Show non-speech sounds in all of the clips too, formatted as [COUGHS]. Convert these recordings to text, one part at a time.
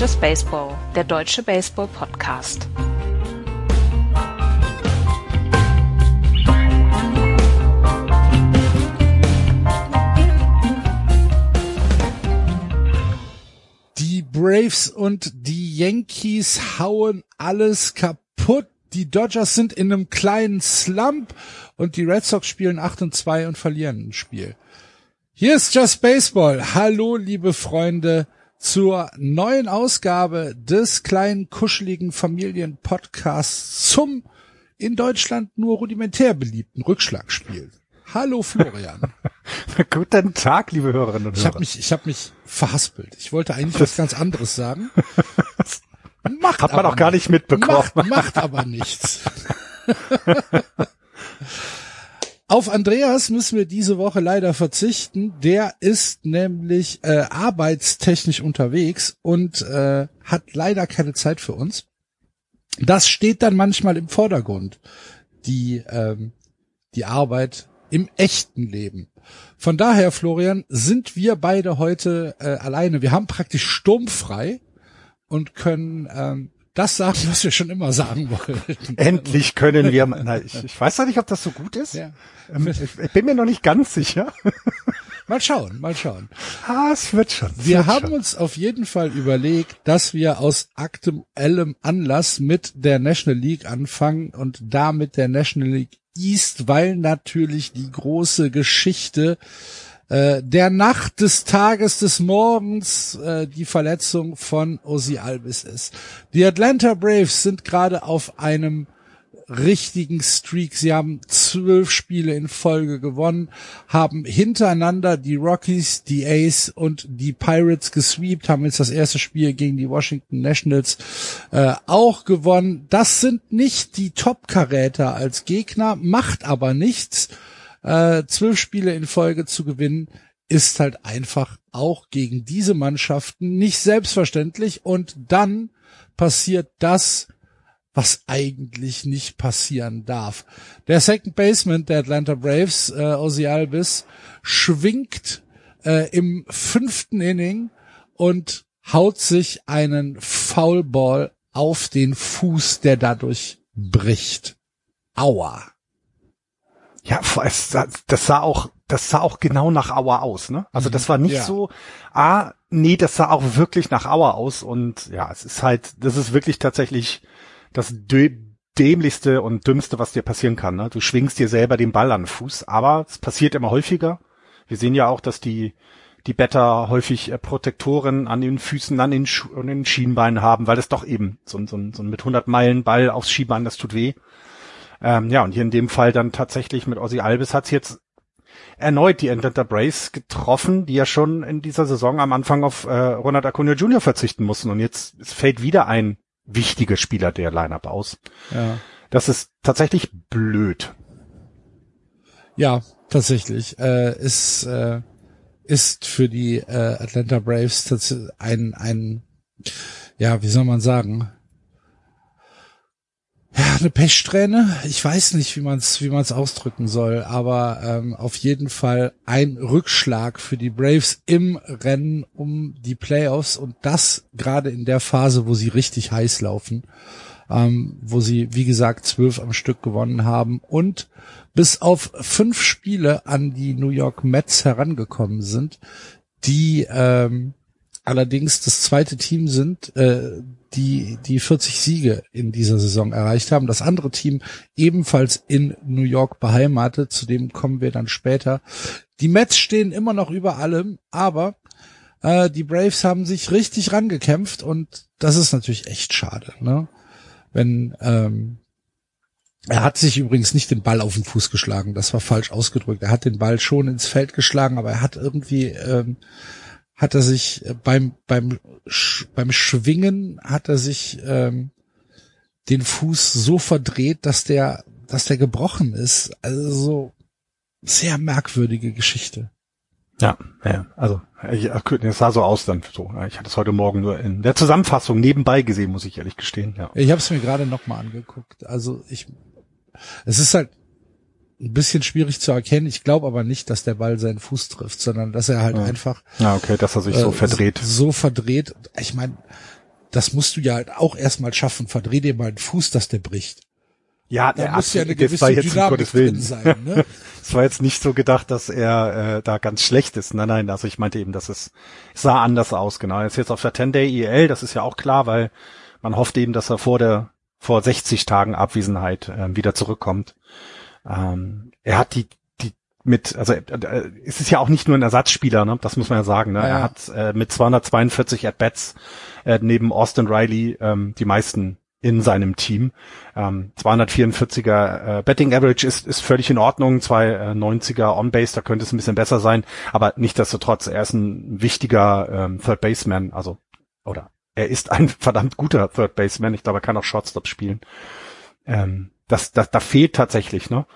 Just Baseball, der deutsche Baseball-Podcast. Die Braves und die Yankees hauen alles kaputt. Die Dodgers sind in einem kleinen Slump und die Red Sox spielen 8 und 2 und verlieren ein Spiel. Hier ist Just Baseball. Hallo, liebe Freunde, zur neuen Ausgabe des kleinen, kuscheligen Familienpodcasts zum in Deutschland nur rudimentär beliebten Rückschlagspiel. Hallo Florian. [LAUGHS] Guten Tag, liebe Hörerinnen und Ich Hörer. habe mich, ich habe mich verhaspelt. Ich wollte eigentlich was ganz anderes sagen. [LAUGHS] Macht Hat man auch gar nicht mitbekommen. Macht, macht aber nichts. [LAUGHS] Auf Andreas müssen wir diese Woche leider verzichten. Der ist nämlich äh, arbeitstechnisch unterwegs und äh, hat leider keine Zeit für uns. Das steht dann manchmal im Vordergrund, die, ähm, die Arbeit im echten Leben. Von daher, Florian, sind wir beide heute äh, alleine. Wir haben praktisch sturmfrei und können ähm, das sagen, was wir schon immer sagen wollten. Endlich können wir, na, ich, ich weiß noch nicht, ob das so gut ist. Ja. Ähm, Ich, ich bin mir noch nicht ganz sicher. Mal schauen, mal schauen. Ah, es wird schon. es Wir wird haben schon. uns auf jeden Fall überlegt, dass wir aus aktuellem Anlass mit der National League anfangen und damit der National League East, weil natürlich die große Geschichte äh, der Nacht des Tages des Morgens äh, die Verletzung von Ozzy Alvis ist. Die Atlanta Braves sind gerade auf einem richtigen Streak. Sie haben zwölf Spiele in Folge gewonnen, haben hintereinander die Rockies, die Ace und die Pirates gesweept, haben jetzt das erste Spiel gegen die Washington Nationals äh, auch gewonnen. Das sind nicht die Top-Karäter als Gegner, macht aber nichts. Äh, zwölf Spiele in Folge zu gewinnen, ist halt einfach auch gegen diese Mannschaften nicht selbstverständlich. Und dann passiert das, was eigentlich nicht passieren darf. Der Second Baseman der Atlanta Braves, äh, Ozzy Alvis, schwingt äh, im fünften Inning und haut sich einen Foulball auf den Fuß, der dadurch bricht. Aua. Ja, [LAUGHS] es, das sah auch, das sah auch genau nach Auer aus, ne? Also das war nicht Ja. so, ah, nee, das sah auch wirklich nach Auer aus und ja, es ist halt, das ist wirklich tatsächlich das dämlichste und dümmste, was dir passieren kann, ne? Du schwingst dir selber den Ball an den Fuß, aber es passiert immer häufiger. Wir sehen ja auch, dass die, die Better häufig äh, Protektoren an den Füßen, an den, Schu an den Schienbeinen haben, weil das doch eben so ein, so ein, so ein mit 100 Meilen Ball aufs Schienbein, das tut weh. Ähm, ja, und hier in dem Fall dann tatsächlich mit Ozzy Albis hat's jetzt erneut die Atlanta Braves getroffen, die ja schon in dieser Saison am Anfang auf äh, Ronald Acuna Jr. verzichten mussten. Und jetzt fällt wieder ein wichtiger Spieler der Lineup aus. Ja. Das ist tatsächlich blöd. Ja, tatsächlich. Äh, ist, äh, ist für die äh, Atlanta Braves tats- ein, ein, ja, wie soll man sagen? Ja, eine Pechsträhne. Ich weiß nicht, wie man es wie man's ausdrücken soll, aber ähm, auf jeden Fall ein Rückschlag für die Braves im Rennen um die Playoffs und das gerade in der Phase, wo sie richtig heiß laufen, ähm, wo sie, wie gesagt, zwölf am Stück gewonnen haben und bis auf fünf Spiele an die New York Mets herangekommen sind, die ähm, allerdings das zweite Team sind, äh, die die 40 Siege in dieser Saison erreicht haben. Das andere Team ebenfalls in New York beheimatet, zu dem kommen wir dann später. Die Mets stehen immer noch über allem, aber äh, die Braves haben sich richtig rangekämpft und das ist natürlich echt schade, ne? Wenn ähm, er hat sich übrigens nicht den Ball auf den Fuß geschlagen, das war falsch ausgedrückt. Er hat den Ball schon ins Feld geschlagen, aber er hat irgendwie ähm, hat er sich äh, beim beim beim Schwingen hat er sich ähm, den Fuß so verdreht, dass der dass der gebrochen ist. Also so sehr merkwürdige Geschichte. Ja, ja also es sah so aus dann so. Ich hatte es heute Morgen nur in der Zusammenfassung nebenbei gesehen, muss ich ehrlich gestehen. Ja. Ich habe es mir gerade noch mal angeguckt. Also ich, es ist halt, ein bisschen schwierig zu erkennen. Ich glaube aber nicht, dass der Ball seinen Fuß trifft, sondern dass er halt ja. einfach. Ja, okay, dass er sich so äh, verdreht. So verdreht. Ich meine, das musst du ja halt auch erstmal schaffen. Verdreh dir mal einen Fuß, dass der bricht. Ja, Da der muss ja eine gewisse jetzt Dynamik drin sein. Ne? [LAUGHS] Es war jetzt nicht so gedacht, dass er äh, da ganz schlecht ist. Nein, nein, also ich meinte eben, dass es sah anders aus, genau. Er ist jetzt auf der 10-Day EL, das ist ja auch klar, weil man hofft eben, dass er vor der vor 60 Tagen Abwesenheit äh, wieder zurückkommt. Ähm, er hat die die mit, also äh, äh, es ist ja auch nicht nur ein Ersatzspieler, ne? das muss man ja sagen. Ne? Ja, ja. Er hat äh, mit 242 At-Bats äh, neben Austin Riley ähm, die meisten in seinem Team. Ähm, 244er äh, Betting Average ist, ist völlig in Ordnung, 290er On-Base, da könnte es ein bisschen besser sein, aber nichtsdestotrotz, er ist ein wichtiger ähm, Third Baseman, also oder er ist ein [LAUGHS] verdammt guter Third Baseman, ich glaube, er kann auch Shortstop spielen. Ähm, das, das, da fehlt tatsächlich, ne?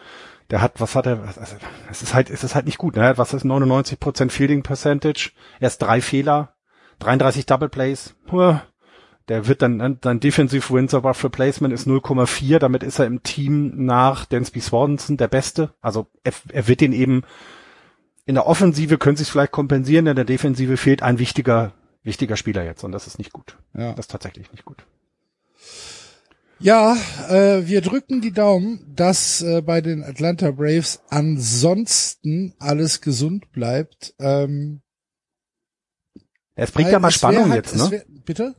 Der hat, was hat er, also, es ist halt, es ist halt nicht gut, ne? Was ist 99% Fielding Percentage? Erst drei Fehler, 33 Double Plays. Der wird dann, dann Defensive Wins above Replacement ist 0,4, damit ist er im Team nach Dansby Swanson der Beste. Also er, er wird den eben, in der Offensive können sie es vielleicht kompensieren, in der Defensive fehlt ein wichtiger, wichtiger Spieler jetzt und das ist nicht gut. Ja. Das ist tatsächlich nicht gut. Ja, äh, wir drücken die Daumen, dass äh, bei den Atlanta Braves ansonsten alles gesund bleibt. Ähm, Es bringt ja mal Spannung halt, jetzt, ne? Wär, bitte?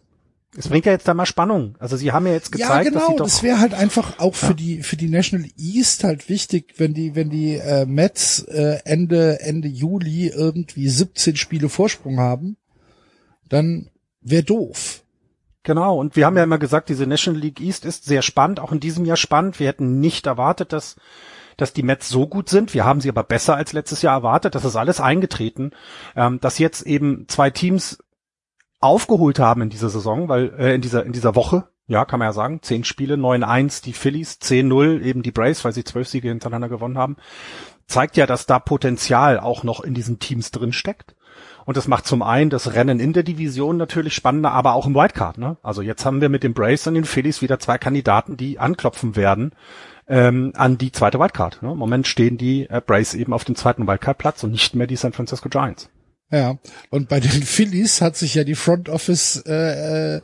Es bringt ja jetzt da mal Spannung. Also sie haben ja jetzt gezeigt, ja, genau. dass sie doch das wäre halt einfach auch für die für die National East halt wichtig, wenn die wenn die äh, Mets äh, Ende Ende Juli irgendwie 17 Spiele Vorsprung haben, dann wäre doof. Genau, und wir haben ja immer gesagt, diese National League East ist sehr spannend, auch in diesem Jahr spannend. Wir hätten nicht erwartet, dass, dass die Mets so gut sind. Wir haben sie aber besser als letztes Jahr erwartet. Das ist alles eingetreten. Ähm, dass jetzt eben zwei Teams aufgeholt haben in dieser Saison, weil äh, in dieser in dieser Woche, ja, kann man ja sagen, zehn Spiele, 9-1 die Phillies, 10-0 eben die Braves, weil sie zwölf Siege hintereinander gewonnen haben, zeigt ja, dass da Potenzial auch noch in diesen Teams drin steckt. Und das macht zum einen das Rennen in der Division natürlich spannender, aber auch im Wildcard. Ne? Also jetzt haben wir mit den Braves und den Phillies wieder zwei Kandidaten, die anklopfen werden ähm, an die zweite Wildcard. Ne? Im Moment stehen die äh, Braves eben auf dem zweiten Wildcard-Platz und nicht mehr die San Francisco Giants. Ja, und bei den Phillies hat sich ja die Front Office äh, äh,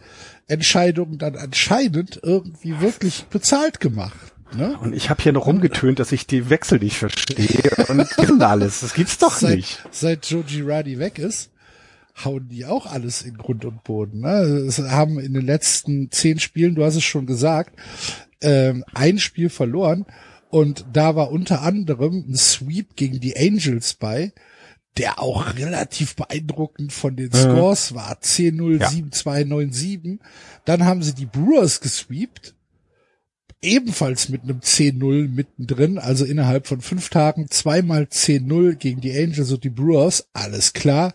Entscheidung dann anscheinend irgendwie wirklich bezahlt gemacht. Ne? Und ich habe hier noch rumgetönt, dass ich die Wechsel nicht verstehe [LAUGHS] und alles. Das gibt's doch seit, nicht. Seit Joe Girardi weg ist, hauen die auch alles in Grund und Boden. Ne? Es haben in den letzten zehn Spielen, du hast es schon gesagt, ähm, ein Spiel verloren und da war unter anderem ein Sweep gegen die Angels bei, der auch relativ beeindruckend von den Scores war. 10-0, Ja. 7-2, 9-7. Dann haben sie die Brewers gesweept ebenfalls mit einem 10-0 mittendrin, also innerhalb von fünf Tagen zweimal 10-0 gegen die Angels und die Brewers, alles klar.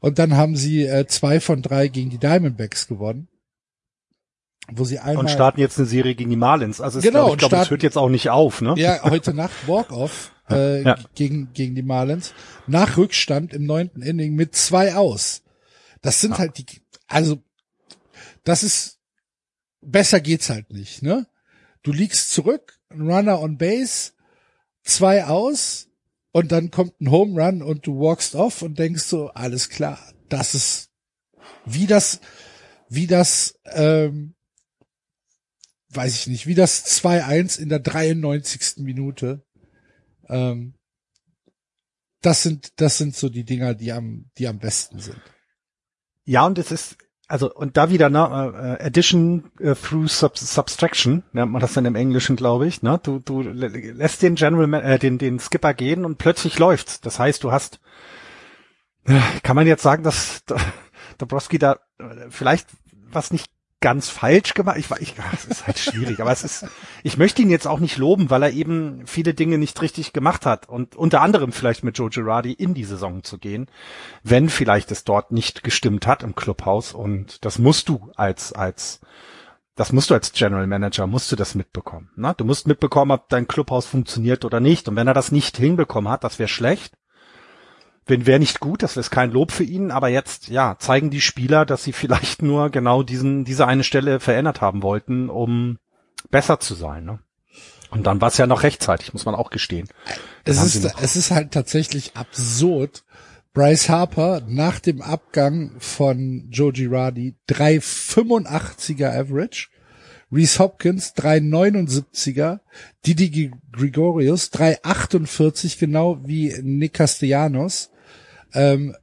Und dann haben sie äh, zwei von drei gegen die Diamondbacks gewonnen. Wo sie einmal, Und starten jetzt eine Serie gegen die Marlins. Also es, Genau, ich glaube, es hört jetzt auch nicht auf, ne? ja, heute Nacht Walk-Off [LAUGHS] äh, Ja. gegen, gegen die Marlins, nach Rückstand im neunten Inning mit zwei aus. Das sind halt die, also, das ist, besser geht's halt nicht, ne? Du liegst zurück, ein Runner on Base, zwei aus, und dann kommt ein Home Run und du walkst off und denkst so, alles klar, das ist, wie das, wie das, ähm, weiß ich nicht, wie das 2-1 in der 93. Minute. Ähm, das sind, das sind so die Dinger, die am, die am besten sind. Ja, und es ist, also, und da wieder, ne, äh, Addition äh, through Sub Subtraction, nennt man das dann im Englischen, glaube ich, ne? Du, du lä- lässt den General, äh, den, den Skipper gehen und plötzlich läuft's. Das heißt, du hast, äh, kann man jetzt sagen, dass [LAUGHS] D- Dabrowski da äh, vielleicht was nicht ganz falsch gemacht. Ich, ich, es ist halt schwierig, aber es ist, ich möchte ihn jetzt auch nicht loben, weil er eben viele Dinge nicht richtig gemacht hat und unter anderem vielleicht mit Joe Girardi in die Saison zu gehen, wenn vielleicht es dort nicht gestimmt hat im Clubhaus und das musst du als, als, das musst du als General Manager, musst du das mitbekommen. Ne? Du musst mitbekommen, ob dein Clubhaus funktioniert oder nicht und wenn er das nicht hinbekommen hat, das wäre schlecht. Wenn wäre nicht gut, das ist kein Lob für ihn, aber jetzt, ja, zeigen die Spieler, dass sie vielleicht nur genau diesen, diese eine Stelle verändert haben wollten, um besser zu sein. Ne? Und dann war es ja noch rechtzeitig, muss man auch gestehen. Es ist, es ist halt tatsächlich absurd. Bryce Harper nach dem Abgang von Joe Girardi 385er Average. Reese Hopkins 379er. Didi Gregorius 348, genau wie Nick Castellanos. Ähm,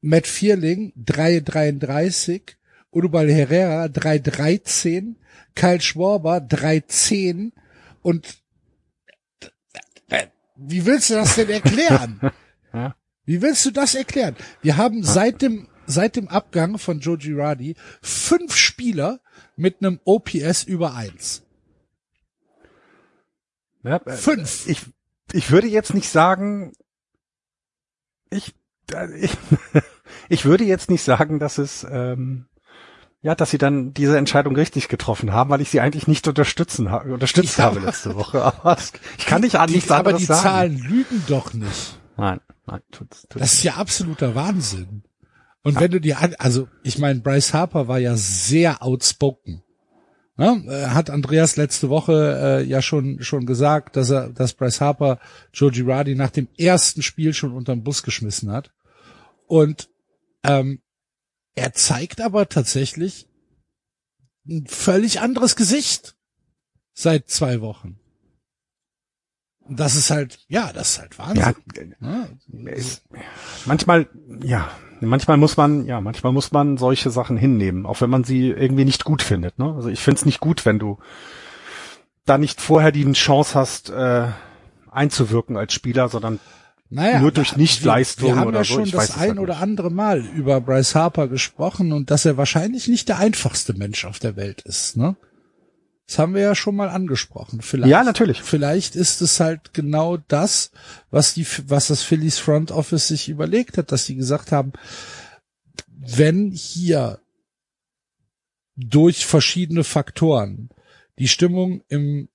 Matt Vierling 333. Urubal Herrera 313. Kyle Schwarber 310 und wie willst du das denn erklären? [LAUGHS] Wie willst du das erklären? Wir haben seit dem seit dem Abgang von Joe Girardi fünf Spieler mit einem OPS über eins. Ja, äh, fünf. Ich, ich würde jetzt nicht sagen, ich, äh, ich, [LAUGHS] ich würde jetzt nicht sagen, dass es ähm, ja, dass sie dann diese Entscheidung richtig getroffen haben, weil ich sie eigentlich nicht unterstützen unterstützt ja. habe letzte [LAUGHS] Woche. Aber ich kann nicht an nichts anderes sagen. Aber die Zahlen lügen doch nicht. Nein, nein, tut's, tut's Das ist ja absoluter Wahnsinn. Und ja. wenn du dir an, also ich meine, Bryce Harper war ja sehr outspoken. Ja, ne? hat Andreas letzte Woche äh, ja schon schon gesagt, dass er, dass Bryce Harper Joe Girardi nach dem ersten Spiel schon unterm Bus geschmissen hat. Und ähm, er zeigt aber tatsächlich ein völlig anderes Gesicht seit zwei Wochen. Das ist halt, ja, das ist halt Wahnsinn. Ja, ja. manchmal, ja, manchmal muss man, ja, manchmal muss man solche Sachen hinnehmen, auch wenn man sie irgendwie nicht gut findet. Ne? Also ich finde es nicht gut, wenn du da nicht vorher die Chance hast, äh, einzuwirken als Spieler, sondern naja, nur durch Nichtleistung wir, wir haben oder ja schon so. das ein halt oder andere Mal über Bryce Harper gesprochen und dass er wahrscheinlich nicht der einfachste Mensch auf der Welt ist. Ne? Das haben wir ja schon mal angesprochen. Vielleicht, ja, natürlich. Vielleicht ist es halt genau das, was die, was das Phillies Front Office sich überlegt hat, dass sie gesagt haben, wenn hier durch verschiedene Faktoren die Stimmung im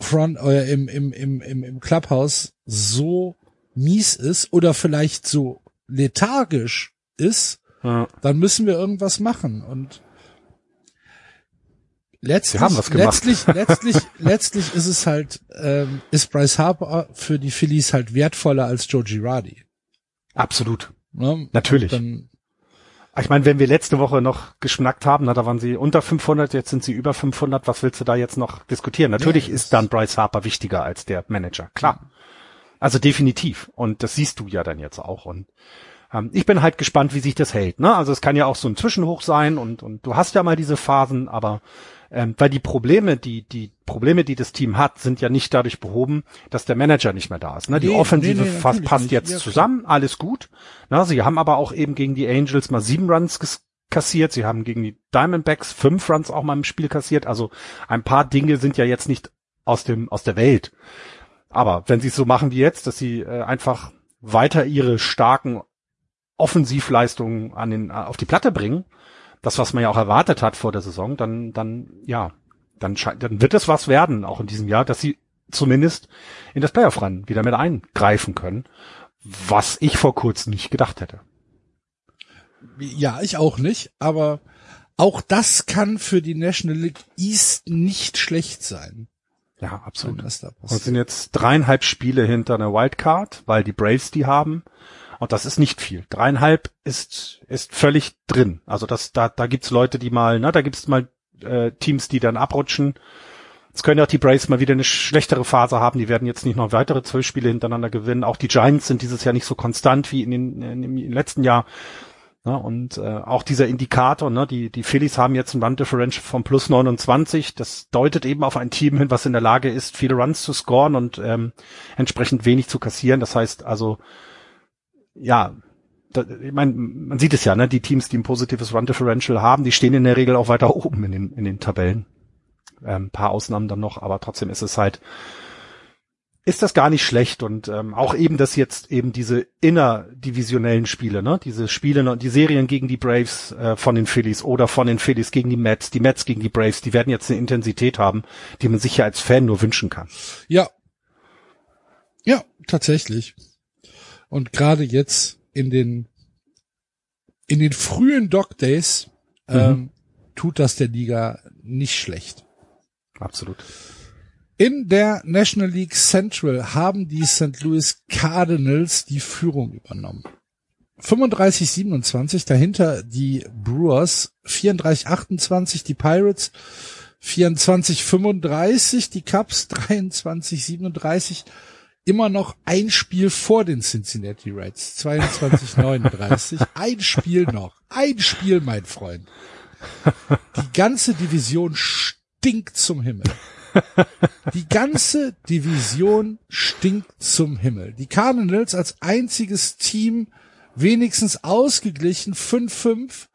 Front äh, im, im, im, im, im Clubhouse so mies ist oder vielleicht so lethargisch ist, ja. dann müssen wir irgendwas machen. Und letztlich, letztlich, letztlich, [LAUGHS] letztlich ist es halt, ähm, ist Bryce Harper für die Phillies halt wertvoller als Joe Girardi. Absolut. Ne? Natürlich. Dann, ich meine, wenn wir letzte Woche noch geschnackt haben, na, da waren sie unter 500, jetzt sind sie über 500, was willst du da jetzt noch diskutieren? Natürlich ja, ist dann Bryce Harper wichtiger als der Manager, klar. Also definitiv. Und das siehst du ja dann jetzt auch. Und ähm, ich bin halt gespannt, wie sich das hält. Ne? Also es kann ja auch so ein Zwischenhoch sein und, und du hast ja mal diese Phasen, aber ähm, weil die Probleme, die, die Probleme, die das Team hat, sind ja nicht dadurch behoben, dass der Manager nicht mehr da ist. Ne? Die nee, Offensive nee, nee, passt jetzt ja, zusammen, alles gut. Na, sie haben aber auch eben gegen die Angels mal sieben Runs kassiert. Sie haben gegen die Diamondbacks fünf Runs auch mal im Spiel kassiert. Also ein paar Dinge sind ja jetzt nicht aus dem aus der Welt. Aber wenn sie es so machen wie jetzt, dass sie äh, einfach weiter ihre starken Offensivleistungen an den, auf die Platte bringen, das, was man ja auch erwartet hat vor der Saison, dann, dann, ja, dann, dann wird es was werden, auch in diesem Jahr, dass sie zumindest in das Playoff-Rennen wieder mit eingreifen können, was ich vor kurzem nicht gedacht hätte. Ja, ich auch nicht, aber auch das kann für die National League East nicht schlecht sein. Ja, absolut. Und sind jetzt dreieinhalb Spiele hinter einer Wildcard, weil die Braves die haben. Und das ist nicht viel. Dreieinhalb ist, ist völlig drin. Also das, da, da gibt's Leute, die mal, na, da gibt's mal äh, Teams, die dann abrutschen. Es können auch die Braves mal wieder eine schlechtere Phase haben. Die werden jetzt nicht noch weitere zwölf Spiele hintereinander gewinnen. Auch die Giants sind dieses Jahr nicht so konstant wie in den, in, im letzten Jahr. Ne? Und äh, auch dieser Indikator, ne? die, die Phillies haben jetzt ein Run Differential von plus 29. Das deutet eben auf ein Team hin, was in der Lage ist, viele Runs zu scoren und ähm, entsprechend wenig zu kassieren. Das heißt also, ja, da, ich meine, man sieht es ja, ne? die Teams, die ein positives Run Differential haben, die stehen in der Regel auch weiter oben in den, in den Tabellen. Ähm, paar Ausnahmen dann noch, aber trotzdem ist es halt ist das gar nicht schlecht und ähm, auch eben, dass jetzt eben diese innerdivisionellen Spiele, ne, diese Spiele, die Serien gegen die Braves äh, von den Phillies oder von den Phillies gegen die Mets, die Mets gegen die Braves, die werden jetzt eine Intensität haben, die man sich ja als Fan nur wünschen kann. Ja, ja, tatsächlich. Und gerade jetzt in den in den frühen Dog Days ähm, mhm. tut das der Liga nicht schlecht. Absolut. In der National League Central haben die St. Louis Cardinals die Führung übernommen. 35-27, dahinter die Brewers, 34-28 die Pirates, 24-35 die Cubs, 23-37 immer noch ein Spiel vor den Cincinnati Reds, 22-39, [LAUGHS] ein Spiel noch, ein Spiel, mein Freund. Die ganze Division stinkt zum Himmel. Die ganze Division stinkt zum Himmel. Die Cardinals als einziges Team wenigstens ausgeglichen 5-5.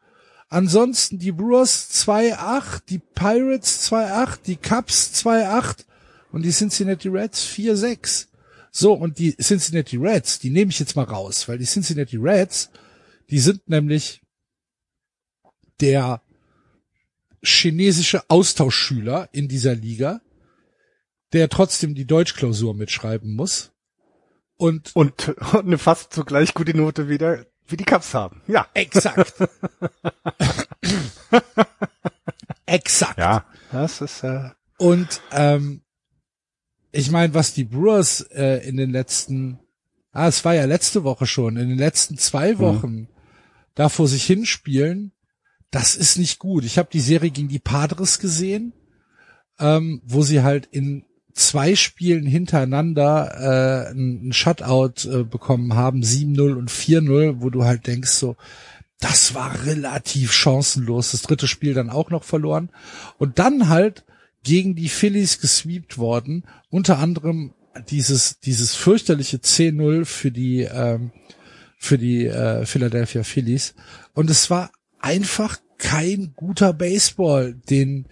Ansonsten die Brewers 2-8, die Pirates 2-8, die Cubs 2-8 und die Cincinnati Reds 4-6. So, und die Cincinnati Reds, die nehme ich jetzt mal raus, weil die Cincinnati Reds, die sind nämlich der chinesische Austauschschüler in dieser Liga, der trotzdem die Deutschklausur mitschreiben muss. Und, und, [LAUGHS] und eine fast so gleich gute Note wieder wie die Cups haben. Ja. Exakt. [LAUGHS] exakt. Ja, das ist äh und ähm, ich meine, was die Brewers äh, in den letzten, ah, es war ja letzte Woche schon, in den letzten zwei mhm. Wochen mhm. da vor sich hinspielen, das ist nicht gut. Ich habe die Serie gegen die Padres gesehen, ähm, wo sie halt in zwei Spielen hintereinander äh, ein Shutout äh, bekommen haben, 7-0 und 4-0, wo du halt denkst so, das war relativ chancenlos. Das dritte Spiel dann auch noch verloren. Und dann halt gegen die Phillies gesweept worden. Unter anderem dieses, dieses fürchterliche 10-0 für die, ähm, für die äh, Philadelphia Phillies. Und es war einfach kein guter Baseball, den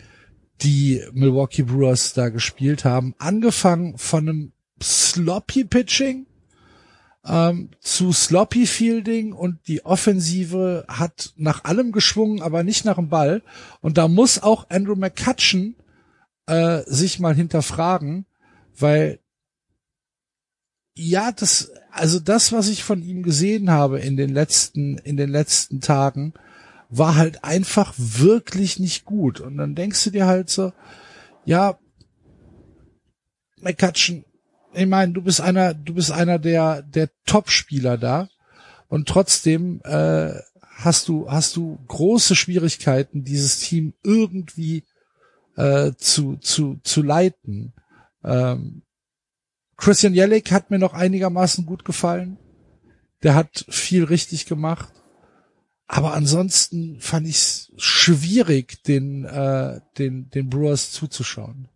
die Milwaukee Brewers da gespielt haben. Angefangen von einem sloppy Pitching ähm, zu sloppy Fielding und die Offensive hat nach allem geschwungen, aber nicht nach dem Ball. Und da muss auch Andrew McCutcheon äh, sich mal hinterfragen, weil ja, das, also das, was ich von ihm gesehen habe in den letzten, in den letzten Tagen, war halt einfach wirklich nicht gut. Und dann denkst du dir halt so, ja, McCutcheon, ich meine, du bist einer, du bist einer der, der Top-Spieler da. Und trotzdem äh, hast du, hast du große Schwierigkeiten, dieses Team irgendwie äh, zu, zu, zu leiten. Ähm, Christian Jellick hat mir noch einigermaßen gut gefallen. Der hat viel richtig gemacht. Aber ansonsten fand ich es schwierig, den, äh, den, den Brewers zuzuschauen.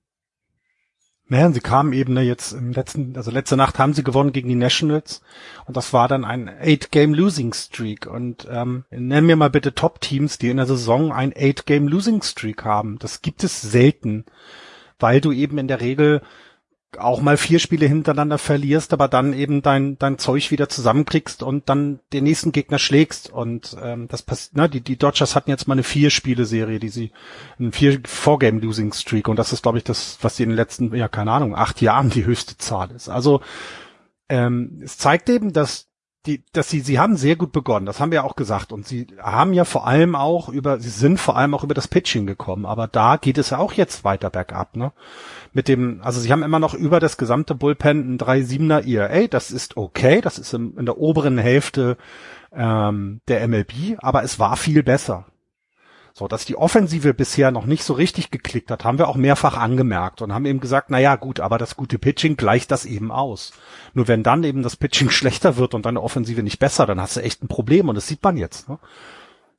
Naja, sie kamen eben ne, jetzt im letzten, also letzte Nacht haben sie gewonnen gegen die Nationals und das war dann ein Eight-Game-Losing-Streak. Und ähm, nenn mir mal bitte Top-Teams, die in der Saison ein Eight-Game-Losing-Streak haben. Das gibt es selten, weil du eben in der Regel auch mal vier Spiele hintereinander verlierst, aber dann eben dein dein Zeug wieder zusammenkriegst und dann den nächsten Gegner schlägst und ähm, das passt. Ne, die die Dodgers hatten jetzt mal eine vier Spiele Serie, die sie ein vier Four Game Losing Streak und das ist glaube ich das, was sie in den letzten ja keine Ahnung acht Jahren die höchste Zahl ist. Also ähm, es zeigt eben, dass die, dass sie, sie haben sehr gut begonnen, das haben wir auch gesagt. Und sie haben ja vor allem auch über, sie sind vor allem auch über das Pitching gekommen. Aber da geht es ja auch jetzt weiter bergab, ne? Mit dem, also sie haben immer noch über das gesamte Bullpen ein 3-7er ERA. Das ist okay. Das ist im, in der oberen Hälfte ähm, der MLB. Aber es war viel besser. So, dass die Offensive bisher noch nicht so richtig geklickt hat, haben wir auch mehrfach angemerkt und haben eben gesagt, na ja, gut, aber das gute Pitching gleicht das eben aus. Nur wenn dann eben das Pitching [LAUGHS] schlechter wird und deine Offensive nicht besser, dann hast du echt ein Problem und das sieht man jetzt. Ne?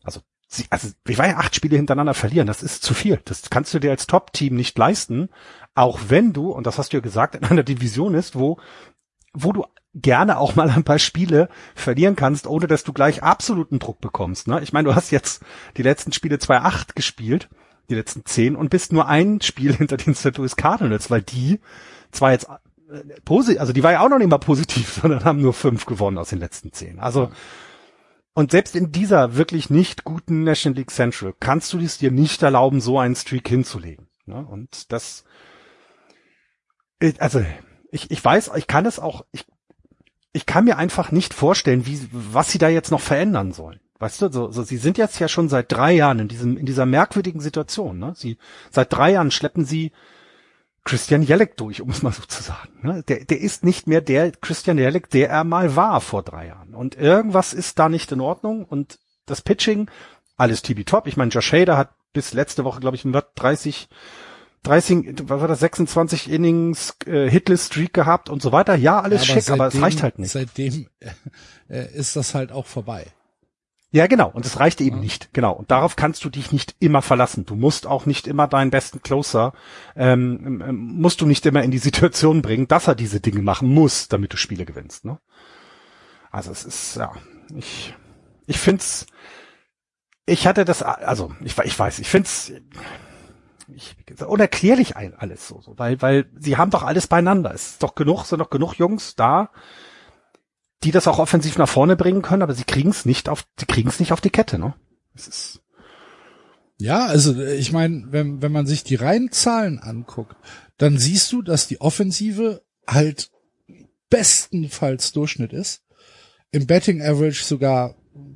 Also, sie, also, wie war ja acht Spiele hintereinander verlieren, das ist zu viel. Das kannst du dir als Top-Team nicht leisten, auch wenn du, und das hast du ja gesagt, in einer Division ist, wo wo du gerne auch mal ein paar Spiele verlieren kannst, ohne dass du gleich absoluten Druck bekommst. Ne? Ich meine, du hast jetzt die letzten Spiele 2-8 gespielt, die letzten 10 und bist nur ein Spiel [LAUGHS] hinter den St. Louis Cardinals, weil die zwar jetzt äh, positiv, also die war ja auch noch nicht mal positiv, [LAUGHS] sondern haben nur fünf gewonnen aus den letzten zehn. Also und selbst in dieser wirklich nicht guten National League Central kannst du es dir nicht erlauben, so einen Streak hinzulegen. Ne? Und das, also ich, ich weiß, ich kann es auch, ich ich kann mir einfach nicht vorstellen, wie, was sie da jetzt noch verändern sollen. Weißt du, so, so, sie sind jetzt ja schon seit drei Jahren in diesem, in dieser merkwürdigen Situation, ne? Sie, seit drei Jahren schleppen sie Christian Jelek durch, um es mal so zu sagen. Ne? Der, der ist nicht mehr der Christian Jelek, der er mal war vor drei Jahren. Und irgendwas ist da nicht in Ordnung. Und das Pitching, alles tibi-top. Ich meine, Josh Hader hat bis letzte Woche, glaube ich, 30, 30, was war das, 26 Innings äh, Hitless Streak gehabt und so weiter. Ja, alles ja, aber schick, seitdem, aber es reicht halt nicht. Seitdem äh, ist das halt auch vorbei. Ja, genau. Und es reicht eben nicht. Genau. Und darauf kannst du dich nicht immer verlassen. Du musst auch nicht immer deinen besten Closer, ähm, ähm, musst du nicht immer in die [LAUGHS] Situation bringen, dass er diese Dinge machen muss, damit du Spiele gewinnst. Ne? Also es ist, ja, ich, ich find's, ich hatte das, also ich, ich weiß, ich find's ich, unerklärlich ein, alles so, so, weil, weil sie haben doch alles beieinander. Es ist doch genug, sind doch genug Jungs da, die das auch offensiv nach vorne bringen können, aber sie kriegen es nicht auf, sie kriegen es nicht auf die Kette, ne? Es ist ja, also ich meine, wenn, wenn man sich die reinen Zahlen anguckt, dann siehst du, dass die Offensive halt bestenfalls Durchschnitt ist. Im Betting Average sogar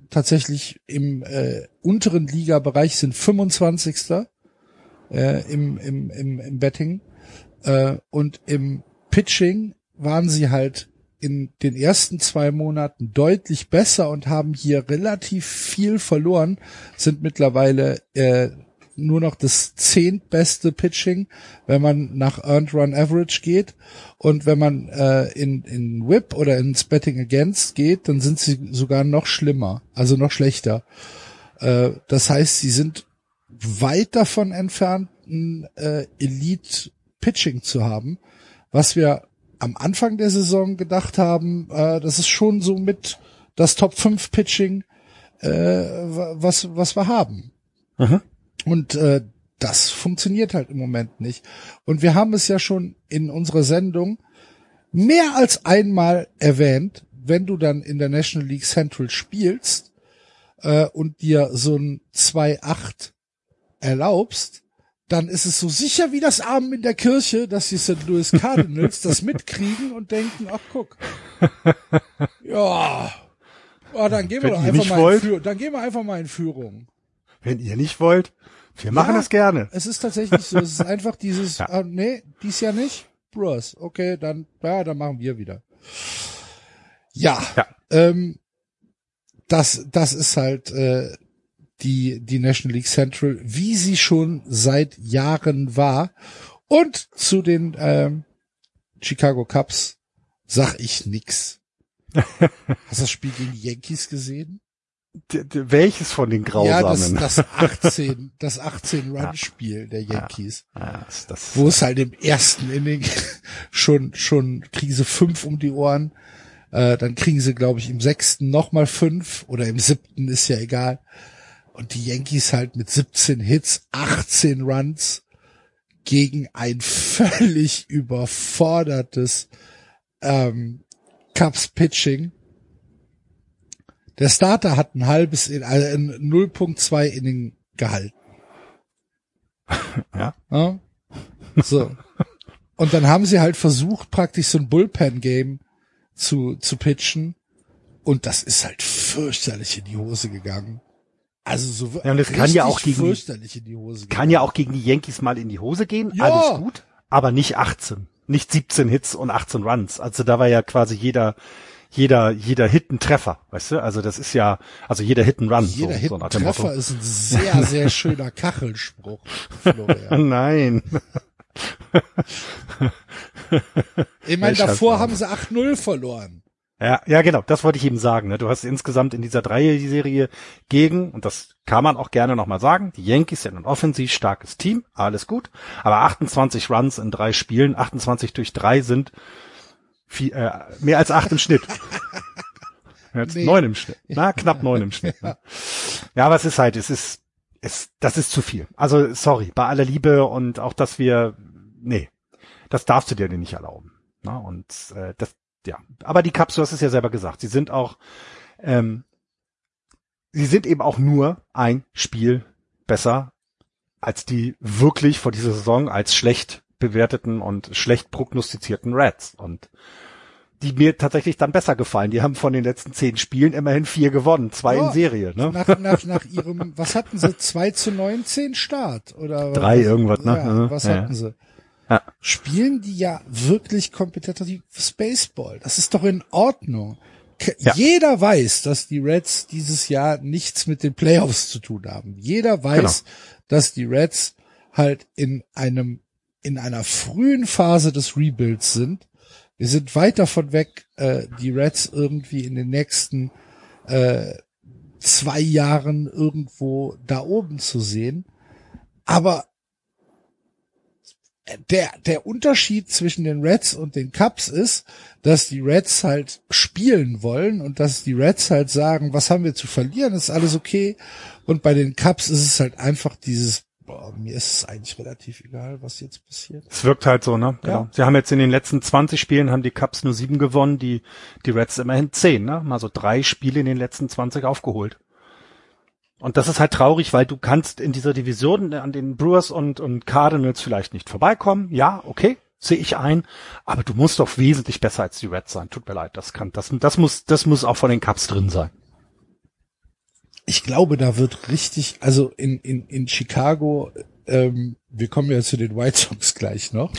tatsächlich im äh, unteren Liga-Bereich sind 25. Äh, im, im, im, im Betting. Äh, und im Pitching waren sie halt in den ersten zwei Monaten deutlich besser und haben hier relativ viel verloren, sind mittlerweile äh, nur noch das zehntbeste Pitching, wenn man nach Earned Run Average geht. Und wenn man äh, in, in Whip oder ins Betting Against geht, dann sind sie sogar noch schlimmer, also noch schlechter. Äh, das heißt, sie sind weit davon entfernt, ein äh, Elite Pitching zu haben, was wir am Anfang der Saison gedacht haben, äh, das ist schon so mit das Top 5 Pitching, äh, was, was wir haben. Mhm. Und äh, das funktioniert halt im Moment nicht. Und wir haben es ja schon in unserer Sendung mehr als einmal erwähnt, wenn du dann in der National League Central spielst äh, und dir so ein 2-8 erlaubst, dann ist es so sicher wie das Abend in der Kirche, dass die St. Louis Cardinals [LAUGHS] das mitkriegen und denken, ach guck, [LAUGHS] ja, oh, dann gehen wir doch einfach mal wollt, in Führung. Dann gehen wir einfach mal in Führung. Wenn ihr nicht wollt, wir machen ja, das gerne. Es ist tatsächlich so, es ist einfach dieses, [LAUGHS] ja. ah, nee, dies Jahr nicht, Brewers, okay, dann, ja, dann machen wir wieder. Ja, ja. Ähm, das, das ist halt äh, die, die National League Central, wie sie schon seit Jahren war. Und zu den ähm, Chicago Cubs sag ich nix. [LAUGHS] Hast du das Spiel gegen die Yankees gesehen? D welches von den Grausamen? Ja, das, das 18, das 18 Run Spiel der Yankees. Ja, ja, das, das, wo es halt im ersten Inning [LAUGHS] schon, schon kriegen sie fünf um die Ohren. Äh, dann kriegen sie, glaube ich, im sechsten nochmal fünf oder im siebten ist ja egal. Und die Yankees halt mit 17 Hits, 18 Runs gegen ein völlig überfordertes ähm, Cubs Pitching. Der Starter hat ein halbes, also ein 0.2 Inning gehalten. [LAUGHS] Ja. ja. So. Und dann haben sie halt versucht, praktisch so ein Bullpen-Game zu, zu pitchen. Und das ist halt fürchterlich in die Hose gegangen. Also so ja, und es kann ja auch gegen die, kann ja auch gegen die Yankees mal in die Hose gehen, ja. alles gut, aber nicht 18, nicht 17 Hits und 18 Runs. Also da war ja quasi jeder jeder jeder Hit ein Treffer, weißt du? Also das ist ja also jeder Hit ein Run. Jeder so, Hit ein so Treffer ist ein sehr sehr [LAUGHS] schöner Kachelspruch. Florian. Nein. ich meine, davor haben sie 8-0 verloren. Ja, ja, genau, das wollte ich eben sagen. Ne? Du hast insgesamt in dieser Dreierserie gegen, und das kann man auch gerne nochmal sagen, die Yankees sind ein offensiv starkes Team, alles gut, aber 28 Runs in drei Spielen, 28 durch drei sind viel, äh, mehr als acht im Schnitt. [LAUGHS] Jetzt nee. neun im Schnitt. Na, [LAUGHS] knapp neun im Schnitt. Ne? Ja, aber es ist halt, es ist, es, das ist zu viel. Also, sorry, bei aller Liebe und auch, dass wir, nee, das darfst du dir nicht erlauben. Na, ne? und äh, das, ja, aber die Cups, du hast es ja selber gesagt, sie sind auch, ähm, sie sind eben auch nur ein Spiel besser als die wirklich vor dieser Saison als schlecht bewerteten und schlecht prognostizierten Reds und die mir tatsächlich dann besser gefallen. Die haben von den letzten zehn Spielen immerhin vier gewonnen, zwei ja, in Serie. Ne? Nach, nach, nach ihrem, was hatten sie, zwei zu neunzehn Start? oder Drei was, irgendwas, ne? Ja, was ja. hatten sie? Ja. spielen die ja wirklich kompetitives Baseball. Das ist doch in Ordnung. Ja. Jeder weiß, dass die Reds dieses Jahr nichts mit den Playoffs zu tun haben. Jeder weiß, genau. dass die Reds halt in einem, in einer frühen Phase des Rebuilds sind. Wir sind weit davon weg, äh, die Reds irgendwie in den nächsten äh, zwei Jahren irgendwo da oben zu sehen. Aber der, der Unterschied zwischen den Reds und den Cubs ist, dass die Reds halt spielen wollen und dass die Reds halt sagen, was haben wir zu verlieren, ist alles okay. Und bei den Cubs ist es halt einfach dieses, boah, mir ist es eigentlich relativ egal, was jetzt passiert. Es wirkt halt so, ne? Genau. Ja. Sie haben jetzt in den letzten 20 Spielen haben die Cubs nur sieben gewonnen, die, die Reds immerhin zehn, ne? Mal so drei Spiele in den letzten 20 aufgeholt. Und das ist halt traurig, weil du kannst in dieser Division an den Brewers und, und Cardinals vielleicht nicht vorbeikommen. Ja, okay, sehe ich ein. Aber du musst doch wesentlich besser als die Reds sein. Tut mir leid, das kann, das, das muss, das muss auch von den Cups drin sein. Ich glaube, da wird richtig, also in, in, in Chicago, ähm, wir kommen ja zu den White Sox gleich noch.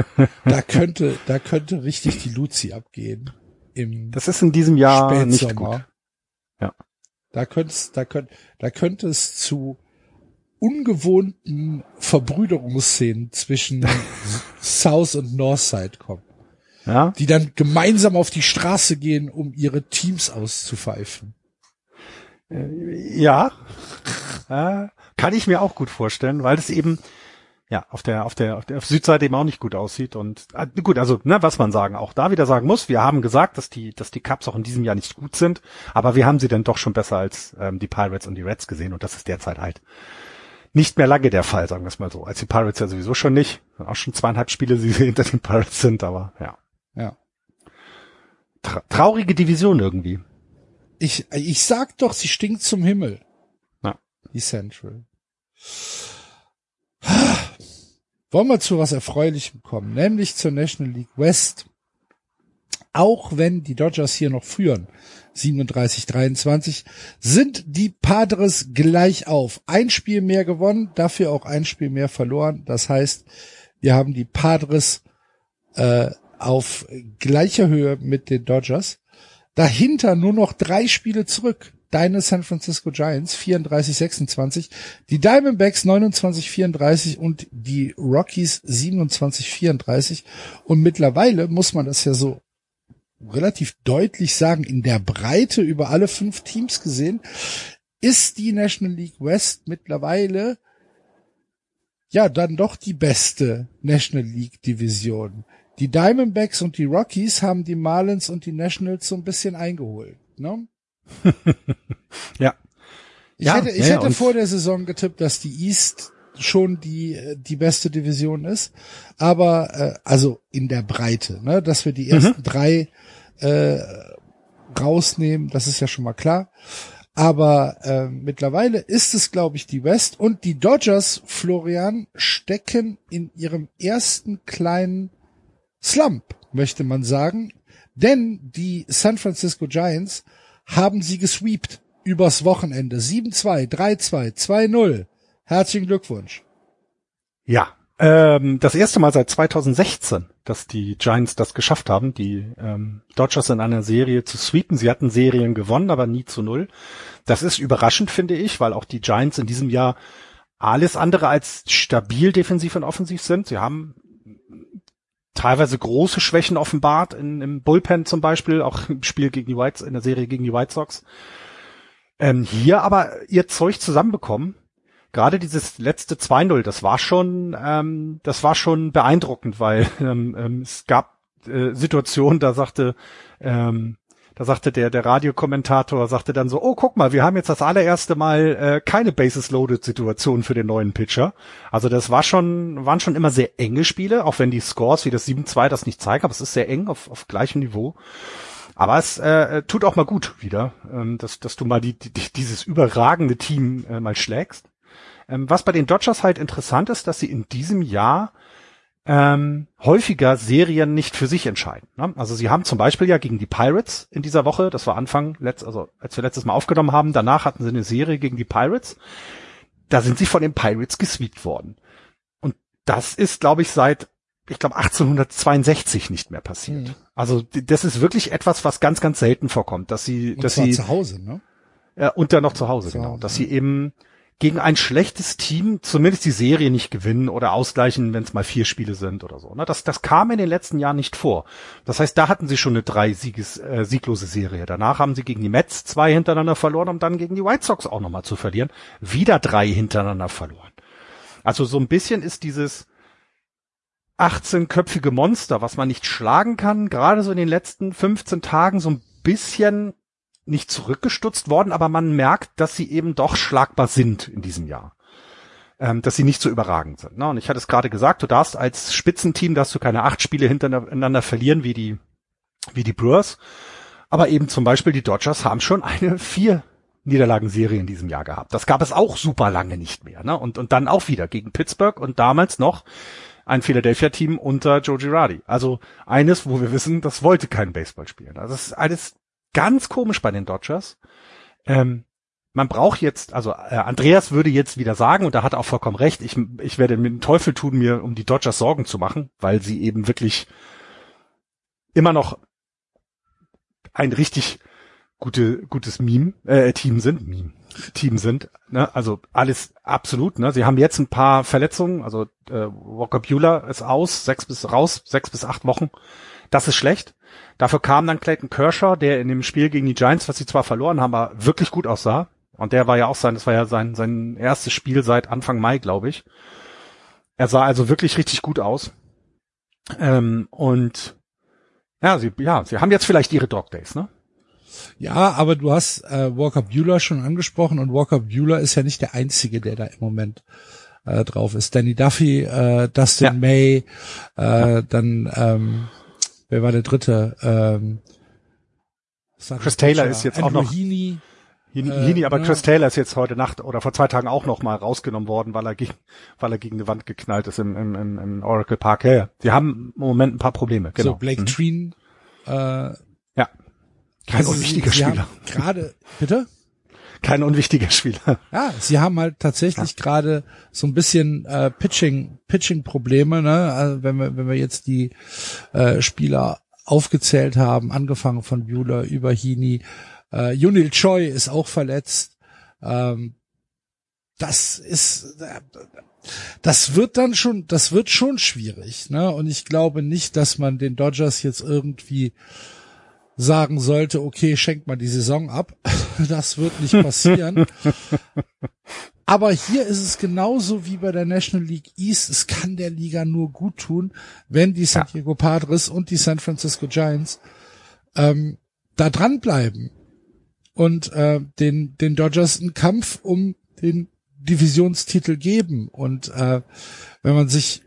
[LAUGHS] da könnte, da könnte richtig die Luzi abgehen. Im das ist in diesem Jahr Spätsommer. nicht gut. Ja. Da könnte es, da könnte, da könnte es zu ungewohnten Verbrüderungsszenen zwischen [LAUGHS] South und Northside kommen. Ja. Die dann gemeinsam auf die Straße gehen, um ihre Teams auszupfeifen. Äh, ja. [LAUGHS] ja. Kann ich mir auch gut vorstellen, weil es eben, ja, auf der, auf der, auf der Südseite eben auch nicht gut aussieht. Und äh, gut, also, ne, was man sagen, auch da wieder sagen muss, wir haben gesagt, dass die, dass die Cups auch in diesem Jahr nicht gut sind, aber wir haben sie dann doch schon besser als ähm, die Pirates und die Reds gesehen und das ist derzeit halt nicht mehr lange der Fall, sagen wir es mal so. Als die Pirates ja sowieso schon nicht, auch schon zweieinhalb Spiele, die [LAUGHS] hinter den Pirates sind, aber ja. Ja. Tra traurige Division irgendwie. Ich, ich sag doch, sie stinkt zum Himmel. Ja. Die Central. Wollen wir zu was Erfreulichem kommen, nämlich zur National League West. Auch wenn die Dodgers hier noch führen, 37-23, sind die Padres gleich auf. Ein Spiel mehr gewonnen, dafür auch ein Spiel mehr verloren. Das heißt, wir haben die Padres äh, auf gleicher Höhe mit den Dodgers. Dahinter nur noch drei Spiele zurück deine San Francisco Giants 34-26, die Diamondbacks 29-34 und die Rockies 27-34. Und mittlerweile muss man das ja so relativ deutlich sagen, in der Breite über alle fünf Teams gesehen, ist die National League West mittlerweile ja dann doch die beste National League Division. Die Diamondbacks und die Rockies haben die Marlins und die Nationals so ein bisschen eingeholt. Ne? [LAUGHS] ja. Ich ja, hätte, ich ja, hätte vor der Saison getippt, dass die East schon die die beste Division ist, aber äh, also in der Breite, ne, dass wir die mhm. ersten mhm. drei äh, rausnehmen, das ist ja schon mal klar. Aber äh, mittlerweile ist es, glaube ich, die West und die Dodgers, Florian, stecken in ihrem ersten kleinen Slump, möchte man sagen, denn die San Francisco Giants haben sie gesweept übers Wochenende. 7-2, 3-2, 2-0. Herzlichen Glückwunsch. Ja, ähm, das erste Mal seit 2016, dass die Giants das geschafft haben, die ähm, Dodgers in einer Serie zu sweepen. Sie hatten Serien gewonnen, aber nie zu null. Das ist überraschend, finde ich, weil auch die Giants in diesem Jahr alles andere als stabil defensiv und offensiv sind. Sie haben teilweise große Schwächen offenbart in, im Bullpen zum Beispiel, auch im Spiel gegen die White, in der Serie gegen die White Sox. Ähm, hier aber ihr Zeug zusammenbekommen. Gerade dieses letzte 2-0, das war schon, ähm, das war schon beeindruckend, weil ähm, ähm, es gab äh, Situationen, da sagte ähm, da sagte der, der Radiokommentator, sagte dann so, oh, guck mal, wir haben jetzt das allererste Mal äh, keine Bases-Loaded-Situation für den neuen Pitcher. Also das war schon, waren schon immer sehr enge Spiele, auch wenn die Scores wie das 7-2 das nicht zeigen, aber es ist sehr eng auf, auf gleichem Niveau. Aber es äh, tut auch mal gut wieder, ähm, dass, dass du mal die, die, dieses überragende Team äh, mal schlägst. Ähm, was bei den Dodgers halt interessant ist, dass sie in diesem Jahr ähm, häufiger Serien nicht für sich entscheiden. Ne? Also sie haben zum Beispiel ja gegen die Pirates in dieser Woche, das war Anfang, letzt, also als wir letztes Mal aufgenommen haben, danach hatten sie eine Serie gegen die Pirates. Da sind sie von den Pirates gesweept worden. Und das ist, glaube ich, seit ich glaube 1862 nicht mehr passiert. Mhm. Also das ist wirklich etwas, was ganz, ganz selten vorkommt, dass sie, Und dass sie zu Hause, ne? ja, und dann noch zu Hause, Zu genau, Hause, dass sie eben gegen ein schlechtes Team zumindest die Serie nicht gewinnen oder ausgleichen, wenn es mal vier Spiele sind oder so. Ne? Das, das kam in den letzten Jahren nicht vor. Das heißt, da hatten sie schon eine drei Sieges, äh, sieglose Serie. Danach haben sie gegen die Mets zwei hintereinander verloren, um dann gegen die White Sox auch nochmal zu verlieren. Wieder drei hintereinander verloren. Also so ein bisschen ist dieses 18-köpfige Monster, was man nicht schlagen kann, gerade so in den letzten 15 Tagen so ein bisschen nicht zurückgestutzt worden, aber man merkt, dass sie eben doch schlagbar sind in diesem Jahr. Ähm, dass sie nicht so überragend sind. Ne? Und ich hatte es gerade gesagt, du darfst als Spitzenteam, darfst du keine acht Spiele hintereinander verlieren wie die, wie die Brewers. Aber eben zum Beispiel die Dodgers haben schon eine vier Niederlagenserie in diesem Jahr gehabt. Das gab es auch super lange nicht mehr. Ne? Und, und dann auch wieder gegen Pittsburgh und damals noch ein Philadelphia-Team unter Joe Girardi. Also eines, wo wir wissen, das wollte kein Baseball spielen. Also das ist alles ganz komisch bei den Dodgers. Ähm, man braucht jetzt, also äh, Andreas würde jetzt wieder sagen, und da hat er auch vollkommen recht, ich, ich werde mit dem Teufel tun, mir um die Dodgers Sorgen zu machen, weil sie eben wirklich immer noch ein richtig gute, gutes Meme, äh, Team sind, Meme, Team sind, ne? also alles absolut, ne? sie haben jetzt ein paar Verletzungen, also äh, Walker Bueller ist aus, sechs bis raus, sechs bis acht Wochen, das ist schlecht. Dafür kam dann Clayton Kershaw, der in dem Spiel gegen die Giants, was sie zwar verloren haben, aber wirklich gut aussah. Und der war ja auch sein, das war ja sein, sein erstes Spiel seit Anfang Mai, glaube ich. Er sah also wirklich richtig gut aus. Ähm, und ja, sie, ja, sie haben jetzt vielleicht ihre Dog Days, ne? Ja, aber du hast äh, Walker Bueller schon angesprochen und Walker Bueller ist ja nicht der einzige, der da im Moment äh, drauf ist. Danny Duffy, äh, Dustin Ja. May, äh, dann ähm, wer war der dritte? Ähm, Chris Taylor ist jetzt auch Andrew noch- Heaney. Hini, Äh, Hini, aber ja. Chris Taylor ist jetzt heute Nacht oder vor zwei Tagen auch noch mal rausgenommen worden, weil er gegen, weil er gegen eine Wand geknallt ist im, im, im, im Oracle Park. Ja, ja. Sie haben im Moment ein paar Probleme. Genau. So Blake Mhm. Treen. Äh. Kein also sie- unwichtiger sie Spieler. haben Gerade, bitte? Kein unwichtiger Spieler. Ja, sie haben halt tatsächlich gerade so ein bisschen äh, Pitching, Pitching-Probleme, ne? Also wenn wir, wenn wir jetzt die äh, Spieler aufgezählt haben, angefangen von Bueller über Heaney, äh, Junil Choi ist auch verletzt. Ähm, das ist, äh, das wird dann schon, das wird schon schwierig, ne? Und ich glaube nicht, dass man den Dodgers jetzt irgendwie sagen sollte, okay, schenkt mal die Saison ab. [LAUGHS] Das wird nicht passieren. [LAUGHS] Aber hier ist es genauso wie bei der National League East. Es kann der Liga nur gut tun, wenn die San Diego Padres und die San Francisco Giants ähm, da dranbleiben und äh, den, den Dodgers einen Kampf um den Divisionstitel geben. Und äh, wenn man sich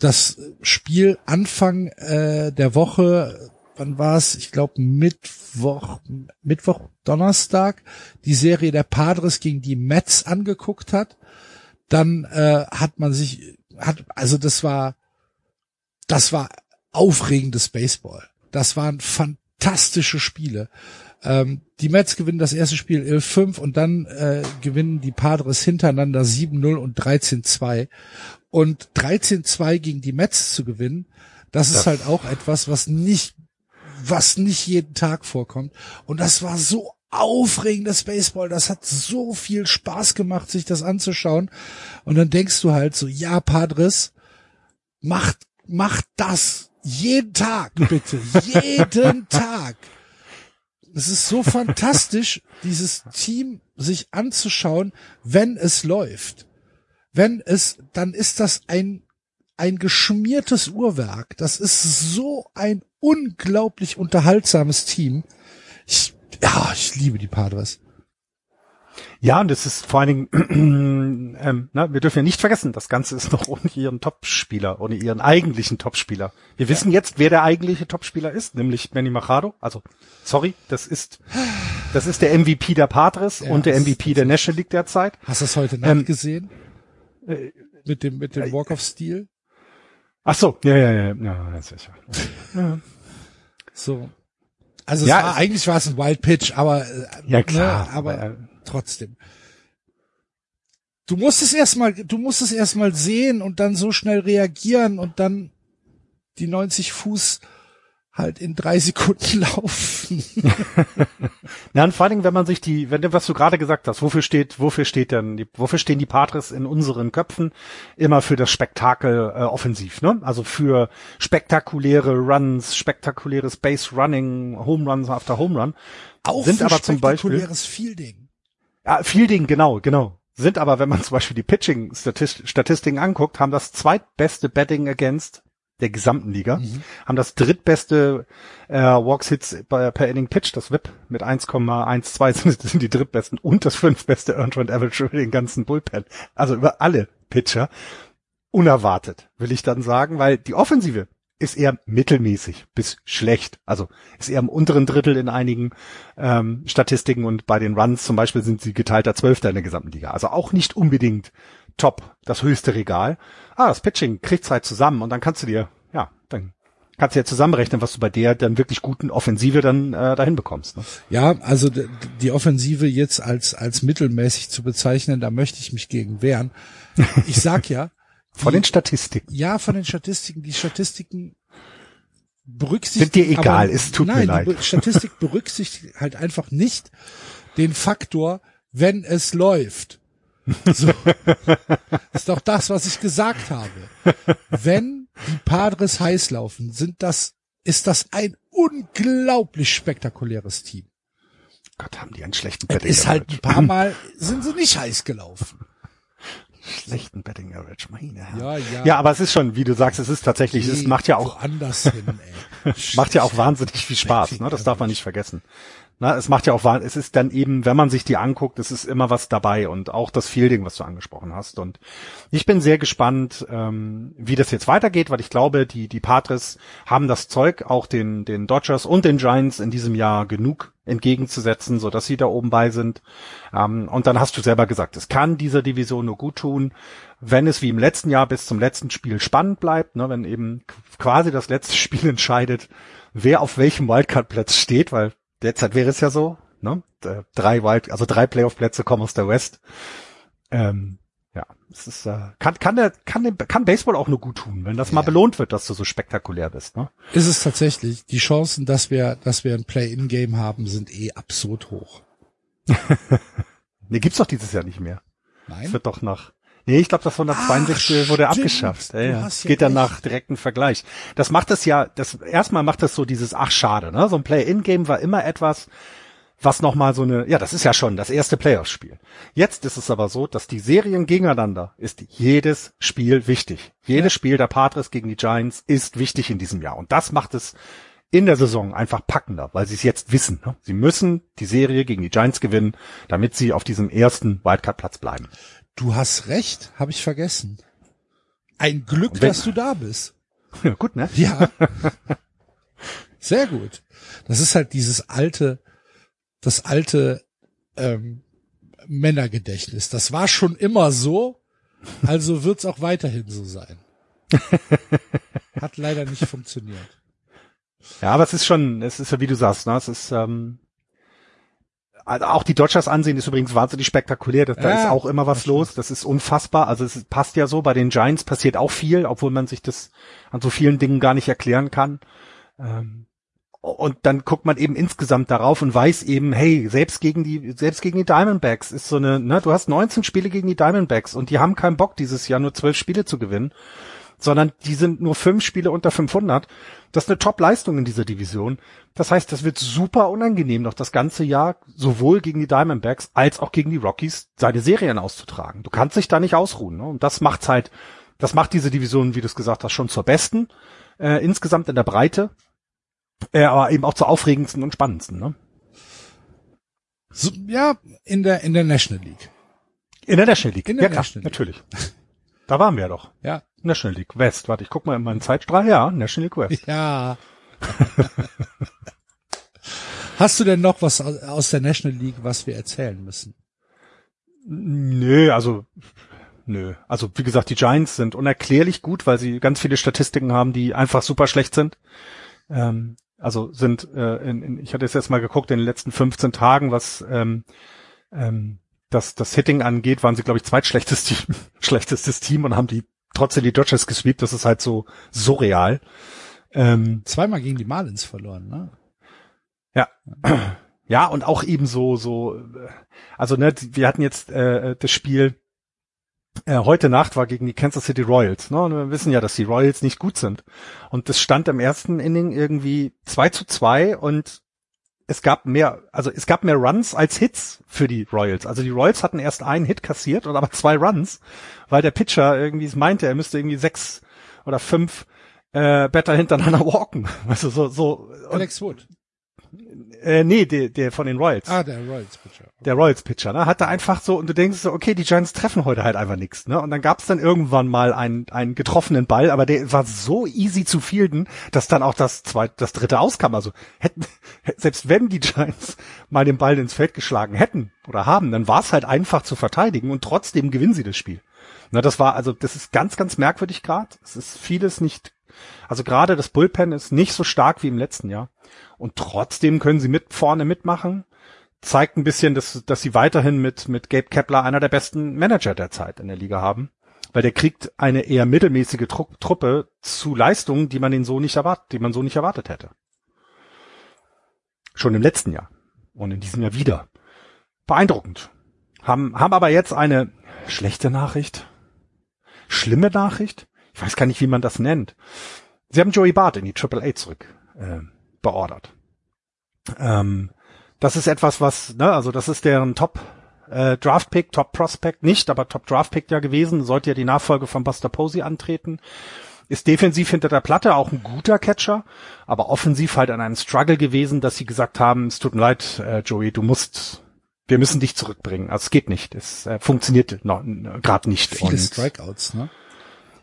das Spiel Anfang äh, der Woche, wann war es? Ich glaube Mittwoch, Mittwoch, Donnerstag, die Serie der Padres gegen die Mets angeguckt hat, dann äh, hat man sich, hat, also das war, das war aufregendes Baseball. Das waren fantastische Spiele. Ähm, die Mets gewinnen das erste Spiel 11-5 und dann äh, gewinnen die Padres hintereinander 7-0 und 13-2. Und 13-2 gegen die Mets zu gewinnen, das ist halt auch etwas, was nicht, was nicht jeden Tag vorkommt. Und das war so aufregendes Baseball. Das hat so viel Spaß gemacht, sich das anzuschauen. Und dann denkst du halt so, ja, Padres, macht, macht das jeden Tag, bitte. jeden [LAUGHS] Tag. Es ist so fantastisch, dieses Team sich anzuschauen, wenn es läuft. Wenn es, dann ist das ein, ein geschmiertes Uhrwerk. Das ist so ein unglaublich unterhaltsames Team. Ich, ja, ich liebe die Padres. Ja, und es ist vor allen Dingen, [CLEARS THROAT] ähm, na, wir dürfen ja nicht vergessen, das Ganze ist noch ohne ihren Topspieler, ohne ihren eigentlichen Topspieler. Wir wissen jetzt, wer der eigentliche Topspieler ist, nämlich Manny Machado. Also, sorry, das ist, das ist der MVP der Padres Ja, und der das- MVP der National League derzeit. Hast du es heute Nacht Ähm, gesehen? äh, Mit dem, mit dem Walk-of-Stil? Ach so, ja, ja, ja, ja, ja sicher. Ja. [LAUGHS] So. Also Ja, war, eigentlich war es ein Wild Pitch, aber, äh, Ja, klar, ne, aber aber, äh, trotzdem. Du musst es erstmal, du musst es erstmal sehen und dann so schnell reagieren und dann, die 90 Fuß halt in drei [LAUGHS] Sekunden laufen. [LAUGHS] ja, und vor allen Dingen, wenn man sich die, wenn was du gerade gesagt hast, wofür steht, wofür steht denn, die, wofür stehen die Patres in unseren Köpfen? Immer für das Spektakel äh, offensiv, ne? Also für spektakuläre Runs, spektakuläres Base Running, Home Runs after Home Run. Auch sind für aber zum Beispiel spektakuläres Fielding. ja, Fielding, genau, genau. Sind aber, wenn man zum Beispiel die Pitching-Statistiken anguckt, haben das zweitbeste Betting Against der gesamten Liga, Mhm. haben das drittbeste äh, Walks Hits per, per Inning Pitch, das WIP mit 1,12 [LAUGHS] sind, sind die drittbesten und das fünftbeste Earned Run Average über den ganzen Bullpen. Also über alle Pitcher. Unerwartet, will ich dann sagen, weil die Offensive ist eher mittelmäßig bis schlecht. Also ist eher im unteren Drittel in einigen ähm, Statistiken und bei den Runs zum Beispiel sind sie geteilter Zwölfter in der gesamten Liga. Also auch nicht unbedingt top, das höchste Regal. Ah, das Pitching kriegt's halt zusammen und dann kannst du dir, ja, dann kannst du ja zusammenrechnen, was du bei der dann wirklich guten Offensive dann äh, dahin bekommst. Ne? Ja, also die Offensive jetzt als, als mittelmäßig zu bezeichnen, da möchte ich mich gegen wehren. Ich sag ja, [LAUGHS] Von die- den Statistiken. Ja, von den Statistiken. Die Statistiken berücksichtigen. Sind dir egal, aber, es tut mir nein, leid. Die Statistik [LAUGHS] berücksichtigt halt einfach nicht den Faktor, wenn es läuft. So. [LAUGHS] ist doch das, was ich gesagt habe. Wenn die Padres heiß laufen, sind das, ist das ein unglaublich spektakuläres Team. Gott, haben die einen schlechten Betting ist halt ein Average. paar Mal, sind sie nicht heiß gelaufen. schlechten Betting Average, meine Herren. Ja, ja. Ja, aber es ist schon, wie du sagst, es ist tatsächlich, es macht ja auch, hin, ey. [LAUGHS] macht ja auch wahnsinnig viel Spaß, ne? Das darf man nicht vergessen. Na, es macht ja auch, wahn- es ist dann eben, wenn man sich die anguckt, es ist immer was dabei und auch das Fielding, was du angesprochen hast. Und ich bin sehr gespannt, ähm, wie das jetzt weitergeht, weil ich glaube, die, die Patres haben das Zeug, auch den, den Dodgers und den Giants in diesem Jahr genug entgegenzusetzen, so dass sie da oben bei sind. Ähm, und dann hast du selber gesagt, es kann dieser Division nur gut tun, wenn es wie im letzten Jahr bis zum letzten Spiel spannend bleibt, ne, wenn eben quasi das letzte [LAUGHS] Spiel entscheidet, wer auf welchem Wildcard-Platz steht, weil derzeit wäre es ja so, ne? D- Drei Wild, also drei Playoff-Plätze kommen aus der West. Ähm, ja, es ist, äh, kann, kann der, kann, der- kann Baseball auch nur gut tun, wenn das mal belohnt wird, dass du so spektakulär bist, ne? ist es tatsächlich. Die Chancen, dass wir, dass wir ein Play-in-Game haben, sind eh absurd hoch. [LAUGHS] Nee, gibt's doch dieses Jahr nicht mehr. Nein? Wird doch nach. Nee, ich glaube, das 162 Ach, wurde stimmt. abgeschafft. Ja, ja. Geht dann nach direkten Vergleich. Das macht es ja, das erstmal macht das so dieses ach schade, ne? So ein Play-in-Game war immer etwas, was nochmal so eine, ja, das ist ja schon das erste Playoff-Spiel. Jetzt ist es aber so, dass die Serien gegeneinander ist jedes Spiel wichtig. Jedes Spiel der Patres gegen die Giants ist wichtig in diesem Jahr. Und das macht es in der Saison einfach packender, weil sie es jetzt wissen. Ne? Sie müssen die Serie gegen die Giants gewinnen, damit sie auf diesem ersten Wildcard-Platz bleiben. Du hast recht, habe ich vergessen. Ein Glück, dass du da bist. [LAUGHS] Ja, gut, ne? Ja. [LAUGHS] Sehr gut. Das ist halt dieses alte, das alte ähm, Männergedächtnis. Das war schon immer so, also wird's auch weiterhin so sein. [LAUGHS] Hat leider nicht funktioniert. Ja, aber es ist schon, es ist ja wie du sagst, ne? Es ist ähm, also auch die Dodgers ansehen ist übrigens wahnsinnig spektakulär. Da, da Ja, ist auch immer was das los. Das ist unfassbar. Also es passt ja so. Bei den Giants passiert auch viel, obwohl man sich das an so vielen Dingen gar nicht erklären kann. Ähm, und dann guckt man eben insgesamt darauf und weiß eben, hey, selbst gegen die, selbst gegen die Diamondbacks ist so eine, ne, du hast 19 Spiele gegen die Diamondbacks und die haben keinen Bock dieses Jahr nur 12 Spiele zu gewinnen sondern die sind nur fünf Spiele unter 500. Das ist eine Top-Leistung in dieser Division. Das heißt, das wird super unangenehm, noch das ganze Jahr sowohl gegen die Diamondbacks als auch gegen die Rockies seine Serien auszutragen. Du kannst dich da nicht ausruhen. Ne? Und das macht's halt, das macht diese Division, wie du es gesagt hast, schon zur besten, äh, insgesamt in der Breite, äh, aber eben auch zur aufregendsten und spannendsten. Ne? So, ja, in der, in der National League. In der National League. In der ja, klar, National League. natürlich. Da waren wir ja doch. Ja. National League West. Warte, ich guck mal in meinen Zeitstrahl. Ja, National League West. Ja. [LAUGHS] Hast du denn noch was aus der National League, was wir erzählen müssen? Nö, also nö. Also wie gesagt, die Giants sind unerklärlich gut, weil sie ganz viele Statistiken haben, die einfach super schlecht sind. Ähm, also sind, äh, in, in, ich hatte es jetzt mal geguckt, in den letzten 15 Tagen, was ähm, ähm, das, das Hitting angeht, waren sie, glaube ich, zweitschlechtestes Team, [LAUGHS] schlechtestes Team und haben die trotzdem die Dodgers gesweept. Das ist halt so surreal. Ähm, Zweimal gegen die Marlins verloren, ne? Ja. Ja, und auch eben so, so, also ne, wir hatten jetzt äh, das Spiel äh, heute Nacht war gegen die Kansas City Royals. Ne? Und wir wissen ja, dass die Royals nicht gut sind. Und das stand im ersten Inning irgendwie 2 zu 2 und es gab mehr, also es gab mehr Runs als Hits für die Royals. Also die Royals hatten erst einen Hit kassiert und aber zwei Runs, weil der Pitcher irgendwie meinte, er müsste irgendwie sechs oder fünf äh, Better hintereinander [LAUGHS] walken. Also so, so. Alex Wood. Äh, nee, der, der von den Royals. Ah, der Royals Pitcher. Der Royals Pitcher, ne? Hatte einfach so, und du denkst so, okay, die Giants treffen heute halt einfach nichts, ne? Und dann gab's dann irgendwann mal einen, einen getroffenen Ball, aber der war so easy zu fielden, dass dann auch das zweite, das dritte auskam. Also hätten, [LAUGHS] selbst wenn die Giants mal den Ball ins Feld geschlagen hätten oder haben, dann war es halt einfach zu verteidigen und trotzdem gewinnen sie das Spiel. Na, das war, also das ist ganz, ganz merkwürdig gerade. Es ist vieles nicht, also gerade das Bullpen ist nicht so stark wie im letzten Jahr. Und trotzdem können sie mit vorne mitmachen. Zeigt ein bisschen, dass, dass sie weiterhin mit, mit Gabe Kepler einer der besten Manager der Zeit in der Liga haben. Weil der kriegt eine eher mittelmäßige Tru Truppe zu Leistungen, die man ihn so nicht erwartet, die man so nicht erwartet hätte. Schon im letzten Jahr. Und in diesem Jahr wieder. Beeindruckend. Haben, haben aber jetzt eine schlechte Nachricht. Schlimme Nachricht. Ich weiß gar nicht, wie man das nennt. Sie haben Joey Bart in die Triple A zurück äh, beordert. Ähm, das ist etwas, was, ne, also das ist deren Top äh, Draft Pick, Top Prospect nicht, aber Top Draft Pick ja gewesen, sollte ja die Nachfolge von Buster Posey antreten. Ist defensiv hinter der Platte auch ein guter Catcher, aber offensiv halt an einem Struggle gewesen, dass sie gesagt haben, es tut mir leid, äh, Joey, du musst, wir müssen dich zurückbringen. Also es geht nicht, es äh, funktioniert noch gerade nicht. Viele und, Strikeouts, ne?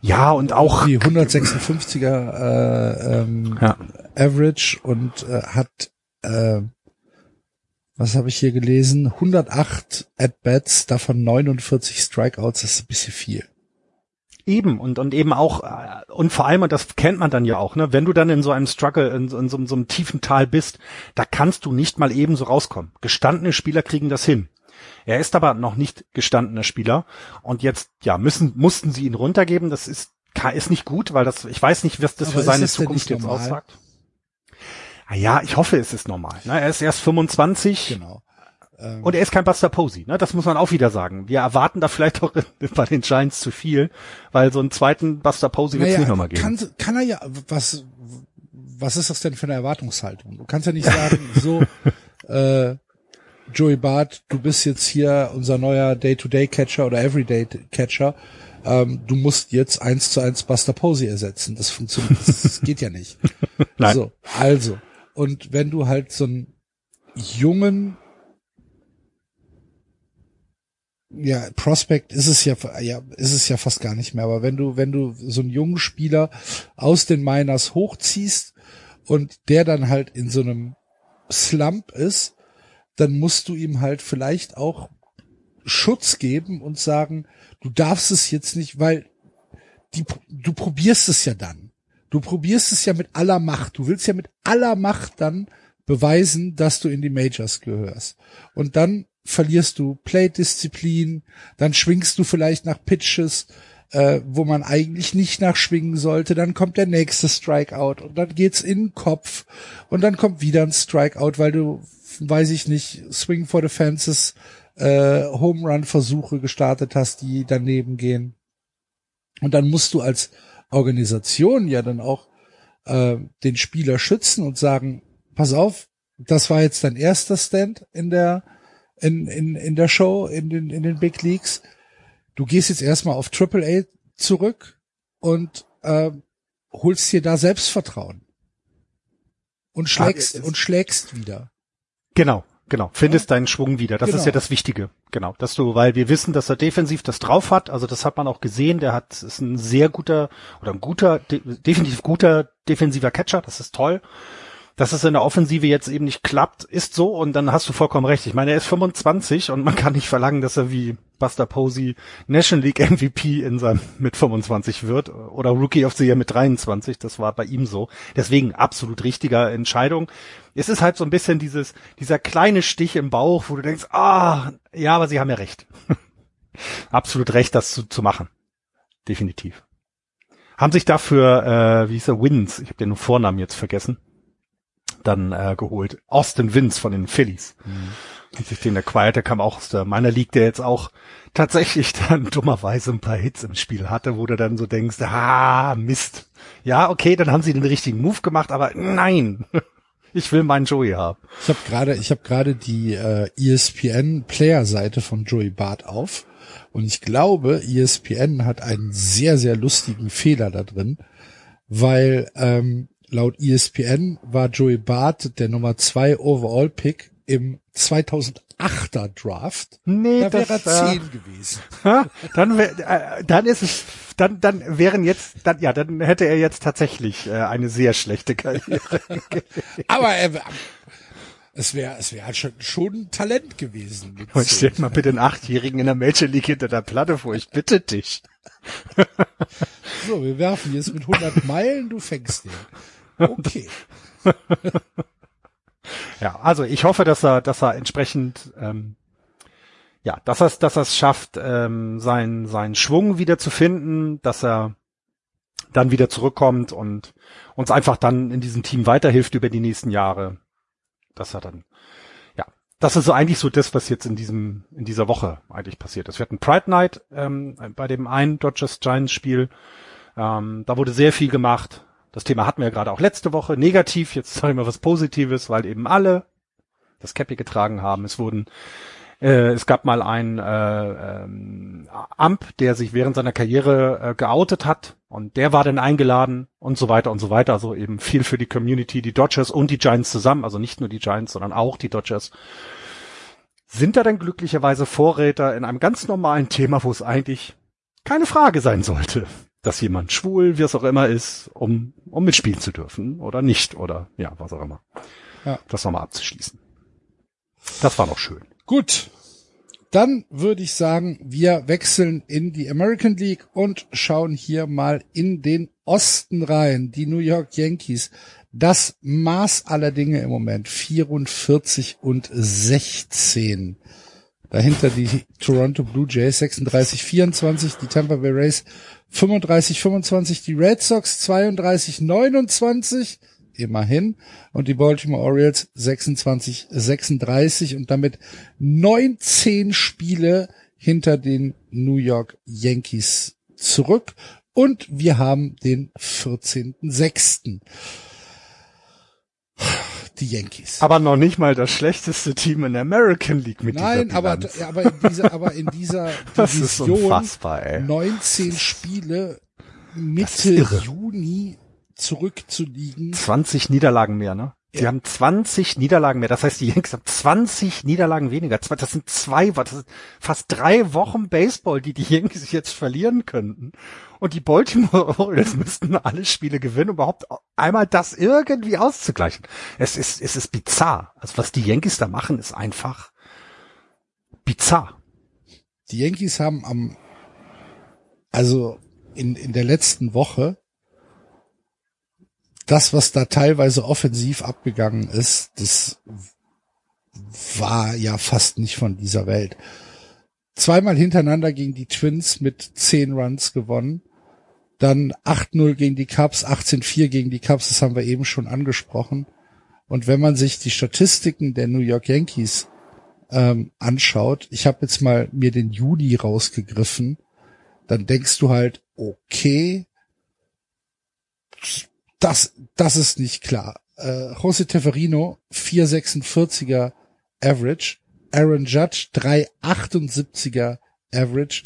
Ja, und auch die 156er äh, ähm, ja. Average und äh, hat äh, was habe ich hier gelesen? 108 At-Bats, davon 49 Strikeouts, das ist ein bisschen viel. Eben und und eben auch äh, und vor allem und das kennt man dann ja auch, ne, wenn du dann in so einem Struggle in, in so, in so einem tiefen Tal bist, da kannst du nicht mal eben so rauskommen. Gestandene Spieler kriegen das hin. Er ist aber noch nicht gestandener Spieler und jetzt ja müssen mussten sie ihn runtergeben. Das ist ist nicht gut, weil das ich weiß nicht, was das aber für seine Zukunft jetzt aussagt. Ah ja, ich hoffe, es ist normal. Ne? Er ist erst 25. Genau. Ähm, und er ist kein Buster Posey, ne? Das muss man auch wieder sagen. Wir erwarten da vielleicht auch [LAUGHS] bei den Giants zu viel, weil so einen zweiten Buster Posey wird es nicht nochmal geben. Kann, kann er ja, was, was ist das denn für eine Erwartungshaltung? Du kannst ja nicht sagen, [LAUGHS] so, äh, Joey Bart, du bist jetzt hier unser neuer Day-to-Day-Catcher oder Everyday-Catcher. Ähm, du musst jetzt eins zu eins Buster Posey ersetzen. Das funktioniert, das [LAUGHS] geht ja nicht. Nein. So, also. Und wenn du halt so einen jungen, ja, Prospect ist es ja, ja, ist es ja fast gar nicht mehr, aber wenn du, wenn du so einen jungen Spieler aus den Miners hochziehst und der dann halt in so einem Slump ist, dann musst du ihm halt vielleicht auch Schutz geben und sagen, du darfst es jetzt nicht, weil die, du probierst es ja dann. Du probierst es ja mit aller Macht. Du willst ja mit aller Macht dann beweisen, dass du in die Majors gehörst. Und dann verlierst du Play-Disziplin, dann schwingst du vielleicht nach Pitches, äh, wo man eigentlich nicht nachschwingen sollte, dann kommt der nächste Strikeout und dann geht's in den Kopf und dann kommt wieder ein Strikeout, weil du weiß ich nicht, Swing for the Fences, äh, Home Run Versuche gestartet hast, die daneben gehen. Und dann musst du als Organisation ja dann auch äh, den Spieler schützen und sagen, pass auf, das war jetzt dein erster Stand in der in, in, in der Show, in den, in den Big Leagues. Du gehst jetzt erstmal auf Triple A zurück und äh, holst dir da Selbstvertrauen und schlägst und schlägst wieder. Genau, genau. Findest ja. deinen Schwung wieder. Das genau. ist ja das Wichtige. Genau. Dass du, weil wir wissen, dass er defensiv das drauf hat. Also das hat man auch gesehen. Der hat, ist ein sehr guter oder ein guter, de definitiv guter defensiver Catcher. Das ist toll. Dass es in der Offensive jetzt eben nicht klappt, ist so und dann hast du vollkommen recht. Ich meine, er ist 25 und man kann nicht verlangen, dass er wie Buster Posey National League MVP in seinem mit 25 wird oder Rookie of the Year mit 23. Das war bei ihm so. Deswegen absolut richtiger Entscheidung. Es ist halt so ein bisschen dieses, dieser kleine Stich im Bauch, wo du denkst, ah, ja, aber sie haben ja recht. [LAUGHS] absolut recht, das zu, zu machen. Definitiv. haben sich dafür, äh, wie hieß er, Wins, ich habe den Vornamen jetzt vergessen, dann äh, geholt. Austin Wins von den Phillies. Mhm. Und sich den acquired, der kam auch aus der meiner League, der jetzt auch tatsächlich [LAUGHS] dann dummerweise ein paar Hits im Spiel hatte, wo du dann so denkst, ah, Mist. Ja, okay, dann haben sie den richtigen Move gemacht, aber nein. [LAUGHS] Ich will meinen Joey haben. Ich habe gerade, ich habe gerade die äh, ESPN Player Seite von Joey Bart auf und ich glaube, ESPN hat einen sehr sehr lustigen Fehler da drin, weil ähm, laut ESPN war Joey Bart der Nummer zwei Overall Pick im 2008er Draft. Nee, da wäre er äh, 10 gewesen. [LAUGHS] Dann, wär, äh, dann ist es, dann, dann wären jetzt, dann, ja, dann hätte er jetzt tatsächlich äh, eine sehr schlechte Karriere. [LAUGHS] Aber er, es wäre es wäre halt schon, schon ein Talent gewesen. Und stell 10. mal bitte einen Achtjährigen in der Major League hinter der Platte vor, ich bitte dich. So, wir werfen jetzt mit 100 Meilen, du fängst den. Okay. [LAUGHS] Ja, also ich hoffe, dass er, dass er entsprechend, ähm, ja, dass er dass er es schafft, ähm, seinen seinen Schwung wieder zu finden, dass er dann wieder zurückkommt und uns einfach dann in diesem Team weiterhilft über die nächsten Jahre, dass er dann, ja, das ist so eigentlich so das, was jetzt in diesem in dieser Woche eigentlich passiert ist. Wir hatten Pride Night ähm, bei dem einen Dodgers Giants Spiel, ähm, da wurde sehr viel gemacht. Das Thema hatten wir ja gerade auch letzte Woche. Negativ, jetzt sage ich mal was Positives, weil eben alle das Cappy getragen haben. Es wurden, äh, es gab mal einen äh, ähm, Amp, der sich während seiner Karriere äh, geoutet hat und der war dann eingeladen und so weiter und so weiter. Also eben viel für die Community, die Dodgers und die Giants zusammen, also nicht nur die Giants, sondern auch die Dodgers. Sind da dann glücklicherweise Vorräter in einem ganz normalen Thema, wo es eigentlich keine Frage sein sollte dass jemand schwul, wie es auch immer ist, um, um mitspielen zu dürfen oder nicht oder ja, was auch immer. Ja. Das nochmal abzuschließen. Das war noch schön. Gut. Dann würde ich sagen, wir wechseln in die American League und schauen hier mal in den Osten rein. Die New York Yankees. Das Maß aller Dinge im Moment. 44 und 16. Dahinter die Toronto Blue Jays 36, 24, die Tampa Bay Rays 35, 25, die Red Sox 32, 29, immerhin, und die Baltimore Orioles 26, 36 und damit 19 Spiele hinter den New York Yankees zurück. Und wir haben den 14.06. Die Yankees. Aber noch nicht mal das schlechteste Team in der American League mit Nein, dieser aber, Bilanz. aber in dieser, aber in dieser [LAUGHS] Division unfassbar, ey. 19 Spiele Mitte. Juni zurückzuliegen. 20 Niederlagen mehr, ne? Ja. haben 20 Niederlagen mehr. Das heißt, die Yankees haben 20 Niederlagen weniger. Das sind zwei, das sind fast drei Wochen Baseball, die die Yankees jetzt verlieren könnten. Und die Baltimore [LAUGHS] Orioles müssten alle Spiele gewinnen, um überhaupt einmal das irgendwie auszugleichen. Es ist, es ist bizarr. Also was die Yankees da machen, ist einfach bizarr. Die Yankees haben am, also in, in der letzten Woche, das, was da teilweise offensiv abgegangen ist, das war ja fast nicht von dieser Welt. Zweimal hintereinander gegen die Twins mit 10 Runs gewonnen. Dann 8-0 gegen die Cubs, 18-4 gegen die Cubs, das haben wir eben schon angesprochen. Und wenn man sich die Statistiken der New York Yankees ähm, anschaut, ich habe jetzt mal mir den Juli rausgegriffen, dann denkst du halt, okay, das, das ist nicht klar. Äh, Jose Teferino, 4,46er Average, Aaron Judge, 3,78er Average,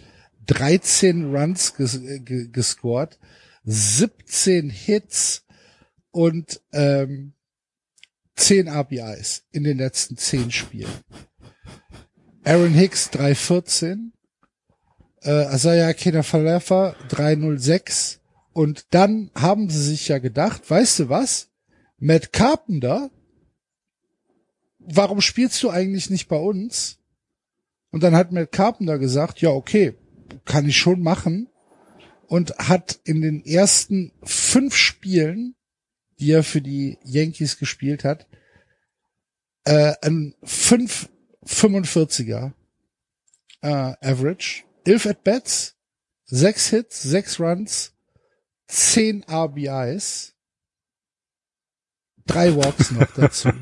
13 Runs ges ge gescored, 17 Hits und ähm, 10 RBIs in den letzten 10 Spielen. Aaron Hicks 314, äh, Asaya Kenafalefa 306 und dann haben sie sich ja gedacht, weißt du was? Matt Carpenter, warum spielst du eigentlich nicht bei uns? Und dann hat Matt Carpenter gesagt, ja, okay, kann ich schon machen. Und hat in den ersten fünf Spielen, die er für die Yankees gespielt hat, äh, ein 5,45er äh, Average, 11 At-Bats, 6 Hits, 6 Runs, 10 RBIs, drei Walks noch dazu. [LAUGHS]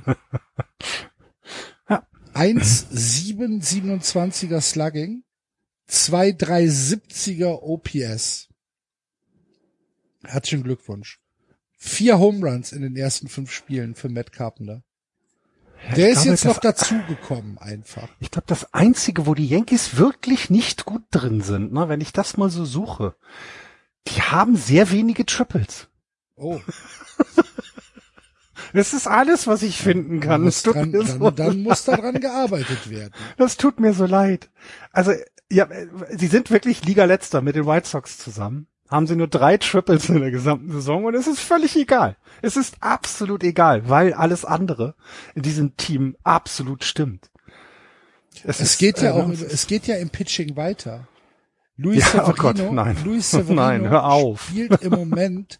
Ja. 1 7 27er Slugging, 2 3 70er OPS. Herzlichen Glückwunsch. Vier Home Runs in den ersten fünf Spielen für Matt Carpenter. Der ist glaube, jetzt noch dazugekommen einfach. Ich glaube, das Einzige, wo die Yankees wirklich nicht gut drin sind, ne, wenn ich das mal so suche, die haben sehr wenige Triples. Oh, [LAUGHS] Das ist alles, was ich finden kann. muss Es tut dran, mir dann, so dann muss [LAUGHS] daran gearbeitet werden. Das tut mir so leid. Also, ja, sie sind wirklich Liga-Letzter mit den White Sox zusammen. Haben sie nur drei Triples in der gesamten Saison und es ist völlig egal. Es ist absolut egal, weil alles andere in diesem Team absolut stimmt. Es ist, geht ja äh, auch, es geht ja im Pitching weiter. Luis Ja, oh Severino, Gott, nein. Luis [LAUGHS] Severino Nein, hör auf. spielt im Moment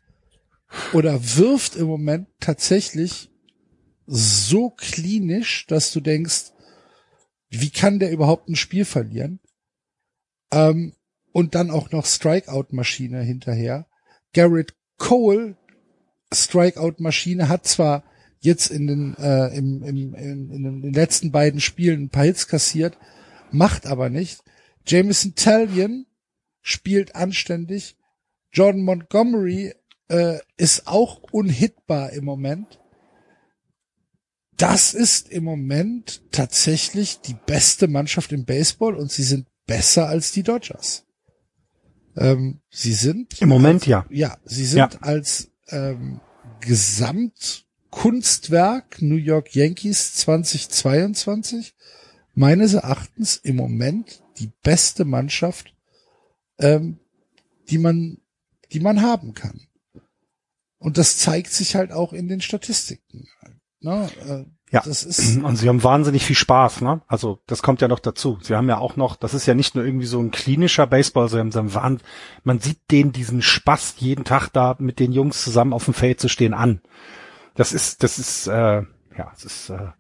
oder wirft im Moment tatsächlich so klinisch, dass du denkst, wie kann der überhaupt ein Spiel verlieren? Ähm, und dann auch noch Strikeout-Maschine hinterher. Garrett Cole, Strikeout-Maschine, hat zwar jetzt in den, äh, im, im, in, in den letzten beiden Spielen ein paar Hits kassiert, macht aber nicht. Jameson Talion spielt anständig. Jordan Montgomery äh, ist auch unhittbar im Moment. Das ist im Moment tatsächlich die beste Mannschaft im Baseball und sie sind besser als die Dodgers. Ähm, sie sind Im Moment ja. ja, sie sind Ja. als ähm, Gesamtkunstwerk New York Yankees 2022 meines Erachtens im Moment die beste Mannschaft, ähm, die man, die man haben kann. Und das zeigt sich halt auch in den Statistiken. Ne? Äh, Ja. Das ist [CLEARS THROAT] Und sie haben wahnsinnig viel Spaß, ne? Also das kommt ja noch dazu. Sie haben ja auch noch, das ist ja nicht nur irgendwie so ein klinischer Baseball, sie haben Wahn, man sieht denen diesen Spaß jeden Tag da mit den Jungs zusammen auf dem Feld zu stehen an. Das ist, das ist, äh, ja, es ist äh,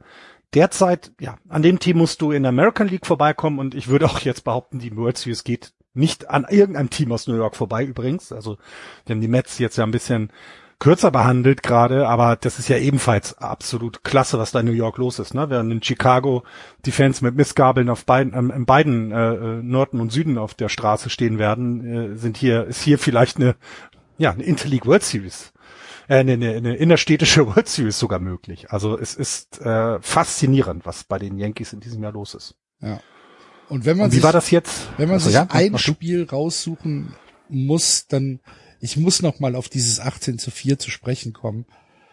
derzeit, ja, an dem Team musst du in der American League vorbeikommen und ich würde auch jetzt behaupten, die World Series geht nicht an irgendeinem Team aus New York vorbei übrigens. Also wir haben die Mets jetzt ja ein bisschen kürzer behandelt gerade, aber das ist ja ebenfalls absolut klasse, was da in New York los ist. Ne? Während in Chicago die Fans mit Missgabeln auf beiden, ähm, in beiden äh, äh, Norden und Süden auf der Straße stehen werden, äh, sind hier ist hier vielleicht eine ja eine Interleague World Series, äh, eine, eine, eine innerstädtische [LAUGHS] World Series sogar möglich. Also es ist äh, faszinierend, was bei den Yankees in diesem Jahr los ist. ja. Und wenn man Und wie sich, war das jetzt? wenn man Also, sich ja? ein Mach du. Spiel raussuchen muss, dann ich muss noch mal auf dieses 18 zu 4 zu sprechen kommen.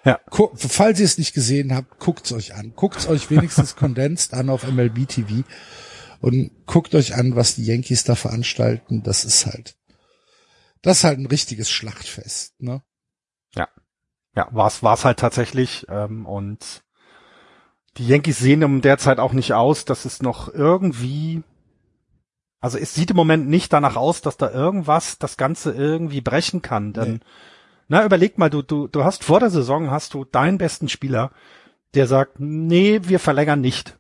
Ja. Gu falls ihr es nicht gesehen habt, guckt's euch an. Guckt's euch wenigstens [LAUGHS] kondensiert an auf MLB TV und guckt euch an, was die Yankees da veranstalten. Das ist halt, das ist halt ein richtiges Schlachtfest, ne? Ja, war es war's halt tatsächlich. Ähm, und die Yankees sehen um derzeit auch nicht aus, dass es noch irgendwie, also es sieht im Moment nicht danach aus, dass da irgendwas das Ganze irgendwie brechen kann. Denn, Nee. na, überleg mal, du, du, du hast vor der Saison hast du deinen besten Spieler, der sagt, nee, wir verlängern nicht.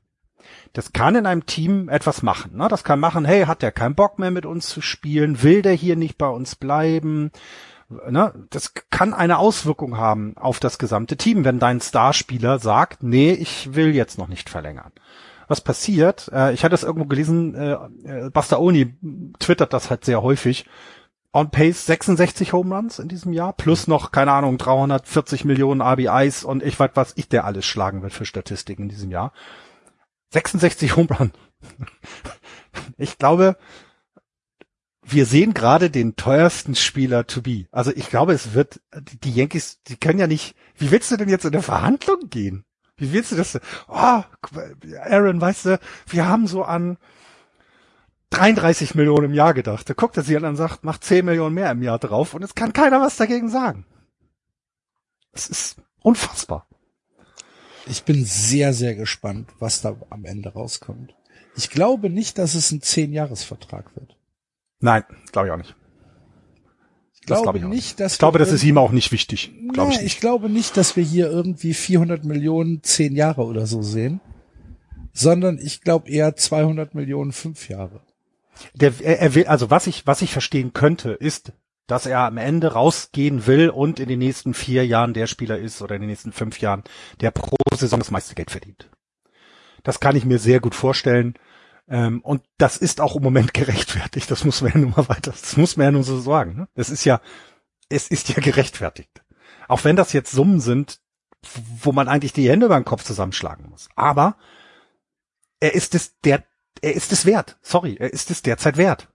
Das kann in einem Team etwas machen. Ne? Das kann machen, hey, hat der keinen Bock mehr mit uns zu spielen? Will der hier nicht bei uns bleiben? Ne? Das kann eine Auswirkung haben auf das gesamte Team, wenn dein Starspieler sagt, nee, ich will jetzt noch nicht verlängern. Was passiert? Äh, ich hatte es irgendwo gelesen, äh, äh, Bastaoni twittert das halt sehr häufig. On pace 66 Home Runs in diesem Jahr, plus noch, keine Ahnung, 340 Millionen RBIs und ich weiß, was ich der alles schlagen wird für Statistiken in diesem Jahr. 66 Home Run. [LAUGHS] Ich glaube, wir sehen gerade den teuersten Spieler to be. Also ich glaube, es wird, die Yankees, die können ja nicht, wie willst du denn jetzt in der Verhandlung gehen? Wie willst du das? Oh, Aaron, weißt du, wir haben so an 33 Millionen im Jahr gedacht. Da guckt er sich an und sagt, mach 10 Millionen mehr im Jahr drauf und es kann keiner was dagegen sagen. Es ist unfassbar. Ich bin sehr, sehr gespannt, was da am Ende rauskommt. Ich glaube nicht, dass es ein Zehn-Jahres-Vertrag wird. Nein, glaube ich auch nicht. Ich glaube ich auch nicht, dass Ich glaube, das ist ihm auch nicht wichtig. Glaube Nee, ich nicht. ich glaube nicht, dass wir hier irgendwie 400 Millionen zehn Jahre oder so sehen, sondern ich glaube eher 200 Millionen fünf Jahre. Der, er, er will, also was ich, was ich verstehen könnte, ist, dass er am Ende rausgehen will und in den nächsten vier Jahren der Spieler ist oder in den nächsten fünf Jahren, der pro Saison das meiste Geld verdient. Das kann ich mir sehr gut vorstellen. Ähm, und das ist auch im Moment [LAUGHS] gerechtfertigt. Das muss man ja nun mal weiter, das muss man ja nun so sagen. Ne? Das ist ja, es ist ja gerechtfertigt. Auch wenn das jetzt Summen sind, wo man eigentlich die Hände über den Kopf zusammenschlagen muss. Aber er ist es der, er ist es wert. Sorry, er ist es derzeit wert.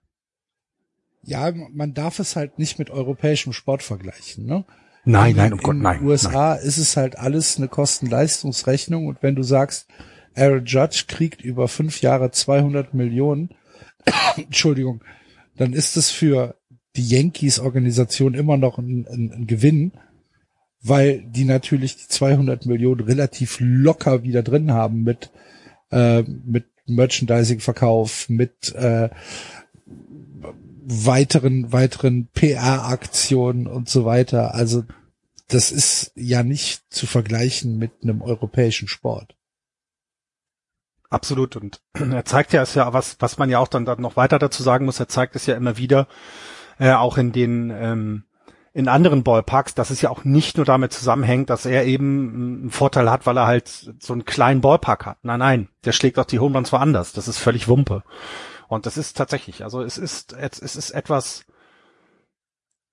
Ja, man darf es halt nicht mit europäischem Sport vergleichen, ne? Nein, in, nein, um Gott, nein. In den USA nein. ist es halt alles eine Kosten-Leistungsrechnung und wenn du sagst, Aaron Judge kriegt über fünf Jahre 200 Millionen, [COUGHS] Entschuldigung, dann ist es für die Yankees-Organisation immer noch ein, ein, ein Gewinn, weil die natürlich die 200 Millionen relativ locker wieder drin haben mit äh, mit Merchandising-Verkauf, mit äh, weiteren weiteren PR-Aktionen und so weiter. Also das ist ja nicht zu vergleichen mit einem europäischen Sport. Absolut. Und [CLEARS THROAT] er zeigt ja es ja, was, was man ja auch dann, dann noch weiter dazu sagen muss, er zeigt es ja immer wieder, äh, auch in den, ähm, in anderen Ballparks, dass es ja auch nicht nur damit zusammenhängt, dass er eben einen Vorteil hat, weil er halt so einen kleinen Ballpark hat. Nein, nein, der schlägt auch die Home Runs woanders. Das ist völlig Wumpe. Und das ist tatsächlich, also es ist, es ist etwas,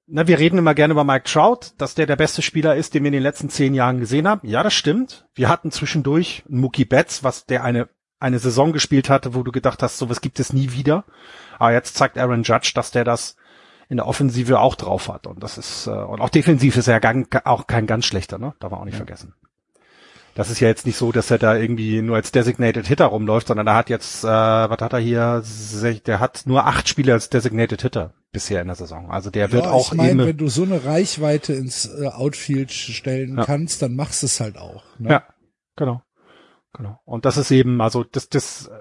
na, wir reden immer gerne über Mike Trout, dass der der beste Spieler ist, den wir in den letzten zehn Jahren gesehen haben. Ja, das stimmt. Wir hatten zwischendurch Mookie Betts, was der eine eine Saison gespielt hatte, wo du gedacht hast, sowas gibt es nie wieder. Aber jetzt zeigt Aaron Judge, dass der das in der Offensive auch drauf hat. Und das ist, äh, und auch defensiv ist er ja auch kein ganz schlechter, ne? Darf man auch nicht ja. vergessen. Das ist ja jetzt nicht so, dass er da irgendwie nur als Designated Hitter rumläuft, sondern er hat jetzt, äh, was hat er hier? Der hat nur acht Spiele als Designated Hitter bisher in der Saison. Also der wird ja, auch ich mein, wenn du so eine Reichweite ins äh, Outfield stellen ja. kannst, dann machst du es halt auch. Ne? Ja, genau. Genau. Und das ist eben, also das, das äh,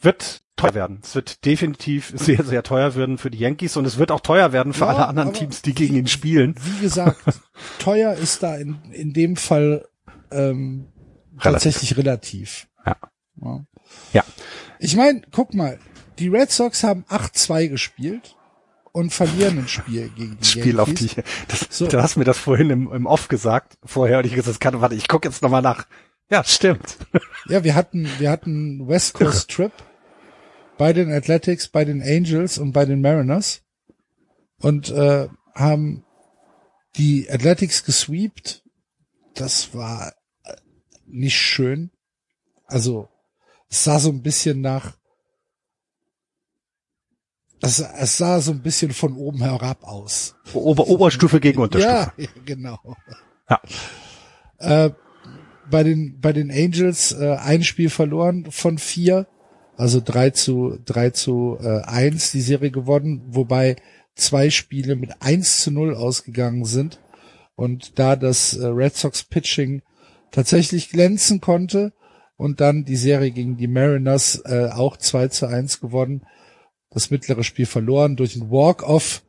wird teuer werden. Es wird definitiv [LAUGHS] sehr, sehr teuer werden für die Yankees und es wird auch teuer werden für ja, alle anderen Teams, die gegen ihn spielen. Wie gesagt, [LAUGHS] teuer ist da in, in dem Fall ähm, relativ. tatsächlich relativ. Ja. Ja. ja. Ich meine, guck mal, die Red Sox haben 8-2 gespielt und verlieren ein Spiel gegen die [LAUGHS] Spiel Yankees. auf die. Das, so. Du hast mir das vorhin im, im Off gesagt, vorher, und ich gesagt, kann, warte, ich gucke jetzt nochmal nach. Ja, stimmt. Ja, wir hatten, wir hatten West Coast [LAUGHS] Trip bei den Athletics, bei den Angels und bei den Mariners und äh, haben die Athletics gesweept. Das war äh, nicht schön. Also es sah so ein bisschen nach es, es sah so ein bisschen von oben herab aus. Ober, Oberstufe gegen Unterstufe. Ja, [LAUGHS] genau. Ja. Äh, bei den bei den Angels äh, ein Spiel verloren von vier, also drei zu drei zu äh, eins die Serie gewonnen, wobei zwei Spiele mit eins zu null ausgegangen sind und da das äh, Red Sox Pitching tatsächlich glänzen konnte und dann die Serie gegen die Mariners äh, auch zwei zu eins gewonnen, das mittlere Spiel verloren durch ein Walk-off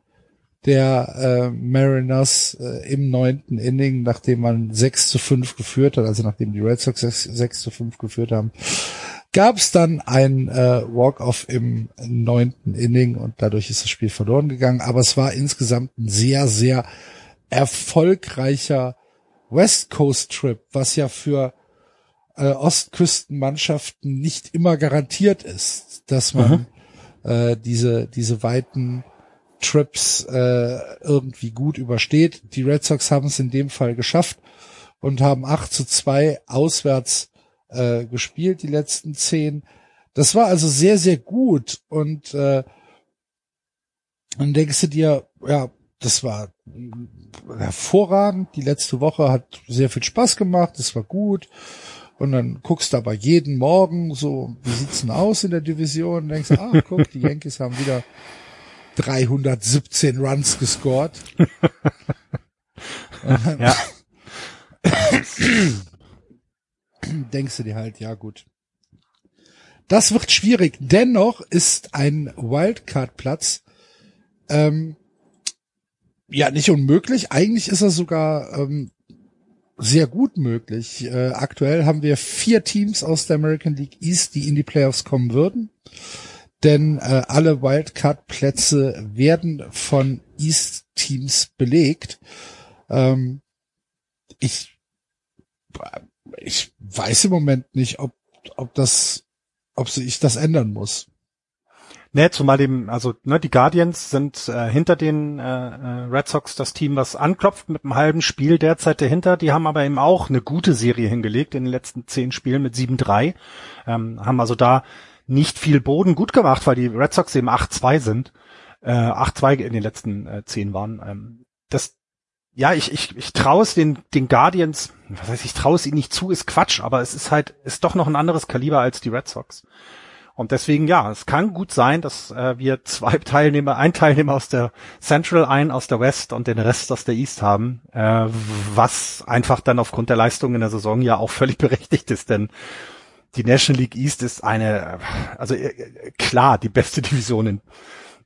der äh, Mariners äh, im neunten Inning, nachdem man 6 zu 5 geführt hat, also nachdem die Red Sox 6, 6 zu 5 geführt haben, gab es dann ein äh, Walk-off im neunten Inning und dadurch ist das Spiel verloren gegangen. Aber es war insgesamt ein sehr, sehr erfolgreicher West Coast Trip, was ja für äh, Ostküstenmannschaften nicht immer garantiert ist, dass man mhm. äh, diese, diese weiten Trips äh, irgendwie gut übersteht. Die Red Sox haben es in dem Fall geschafft und haben 8 zu 2 auswärts äh, gespielt, die letzten zehn. Das war also sehr, sehr gut und äh, dann denkst du dir, ja, das war hervorragend. Die letzte Woche hat sehr viel Spaß gemacht, das war gut. Und dann guckst du aber jeden Morgen so, wie sieht's denn aus in der Division? Und denkst, ah, guck, die [LAUGHS] Yankees haben wieder 317 Runs gescored. [LAUGHS] ja. Denkst du dir halt, ja gut. Das wird schwierig. Dennoch ist ein Wildcard-Platz ähm, ja nicht unmöglich. Eigentlich ist er sogar ähm, sehr gut möglich. Äh, aktuell haben wir vier Teams aus der American League East, die in die Playoffs kommen würden. Denn äh, alle Wildcard-Plätze werden von East-Teams belegt. Ähm, ich, ich weiß im Moment nicht, ob, ob das, ob sich das ändern muss. Ne, zumal dem, also ne, die Guardians sind äh, hinter den äh, äh, Red Sox das Team, was anklopft mit einem halben Spiel derzeit dahinter. Die haben aber eben auch eine gute Serie hingelegt in den letzten zehn Spielen mit 7-3. Ähm, haben also da nicht viel Boden gut gemacht, weil die Red Sox eben 8-2 sind. Äh, 8-2 in den letzten äh, zehn waren. Ähm, das, ja, ich, ich, ich traue es den, den Guardians, was heißt, ich traue es ihnen nicht zu, ist Quatsch, aber es ist halt, ist doch noch ein anderes Kaliber als die Red Sox. Und deswegen, ja, es kann gut sein, dass äh, wir zwei [LAUGHS] Teilnehmer, ein Teilnehmer aus der Central, ein aus der West und den Rest aus der East haben, äh, was einfach dann aufgrund der Leistung in der Saison ja auch völlig [LAUGHS] berechtigt ist, denn die National League East ist eine, also äh, klar, die beste [LAUGHS] Division in,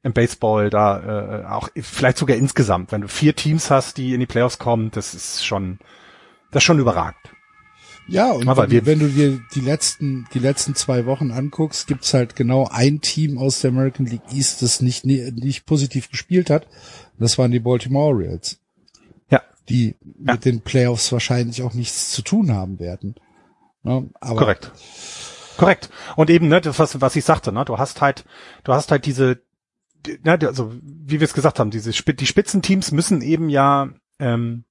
im Baseball, da äh, auch vielleicht sogar insgesamt, wenn du vier Teams hast, die in die Playoffs kommen, das ist schon, das ist schon überragend. Ja, und wenn, wir, wenn, du dir die letzten, die letzten zwei Wochen anguckst, gibt's halt genau ein Team aus der American League East, das nicht, nicht positiv gespielt hat. Das waren die Baltimore Orioles. Ja. Die ja. mit den Playoffs wahrscheinlich auch nichts zu tun haben werden. Ne? Aber Korrekt. Korrekt. Und eben, ne, das, was, was ich sagte, ne, du hast halt, du hast halt diese, ne, also, wie wir es gesagt haben, diese, die Spitzenteams müssen eben ja, ähm,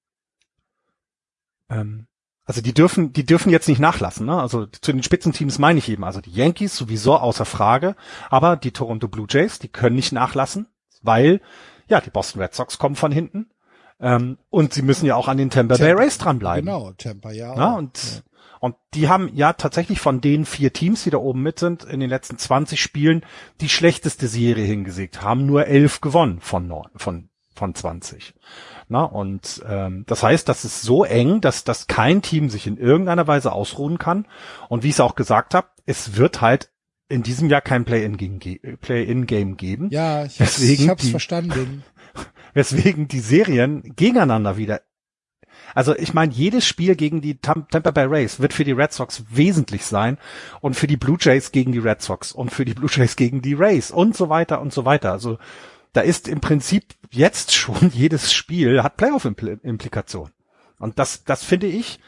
ähm, also die dürfen, die dürfen jetzt nicht nachlassen. Ne? Also zu den Spitzenteams meine ich eben, also die Yankees sowieso außer Frage, aber die Toronto Blue Jays, die können nicht nachlassen, weil ja die Boston Red Sox kommen von hinten ähm, und sie müssen ja auch an den Tampa, Tampa Bay Rays dranbleiben. Genau, Tampa ja. ja und ja. Und die haben ja tatsächlich von den vier Teams, die da oben mit sind, in den letzten 20 Spielen die schlechteste Serie hingesägt, haben nur elf gewonnen von neun, von von 20. Na, und ähm, das heißt, das ist so eng, dass, dass kein Team sich in irgendeiner Weise ausruhen kann. Und wie ich es auch gesagt habe, es wird halt in diesem Jahr kein Play-in-Game Play geben. Ja, ich, hab's, ich hab's die, verstanden. [LAUGHS] Weswegen die Serien gegeneinander wieder also ich meine, jedes Spiel gegen die Tampa Bay Rays wird für die Red Sox wesentlich sein und für die Blue Jays gegen die Red Sox und für die Blue Jays gegen die Rays und so weiter und so weiter. Also da ist im Prinzip jetzt schon [LAUGHS] jedes Spiel hat Playoff-Implikation. Und das, das finde ich,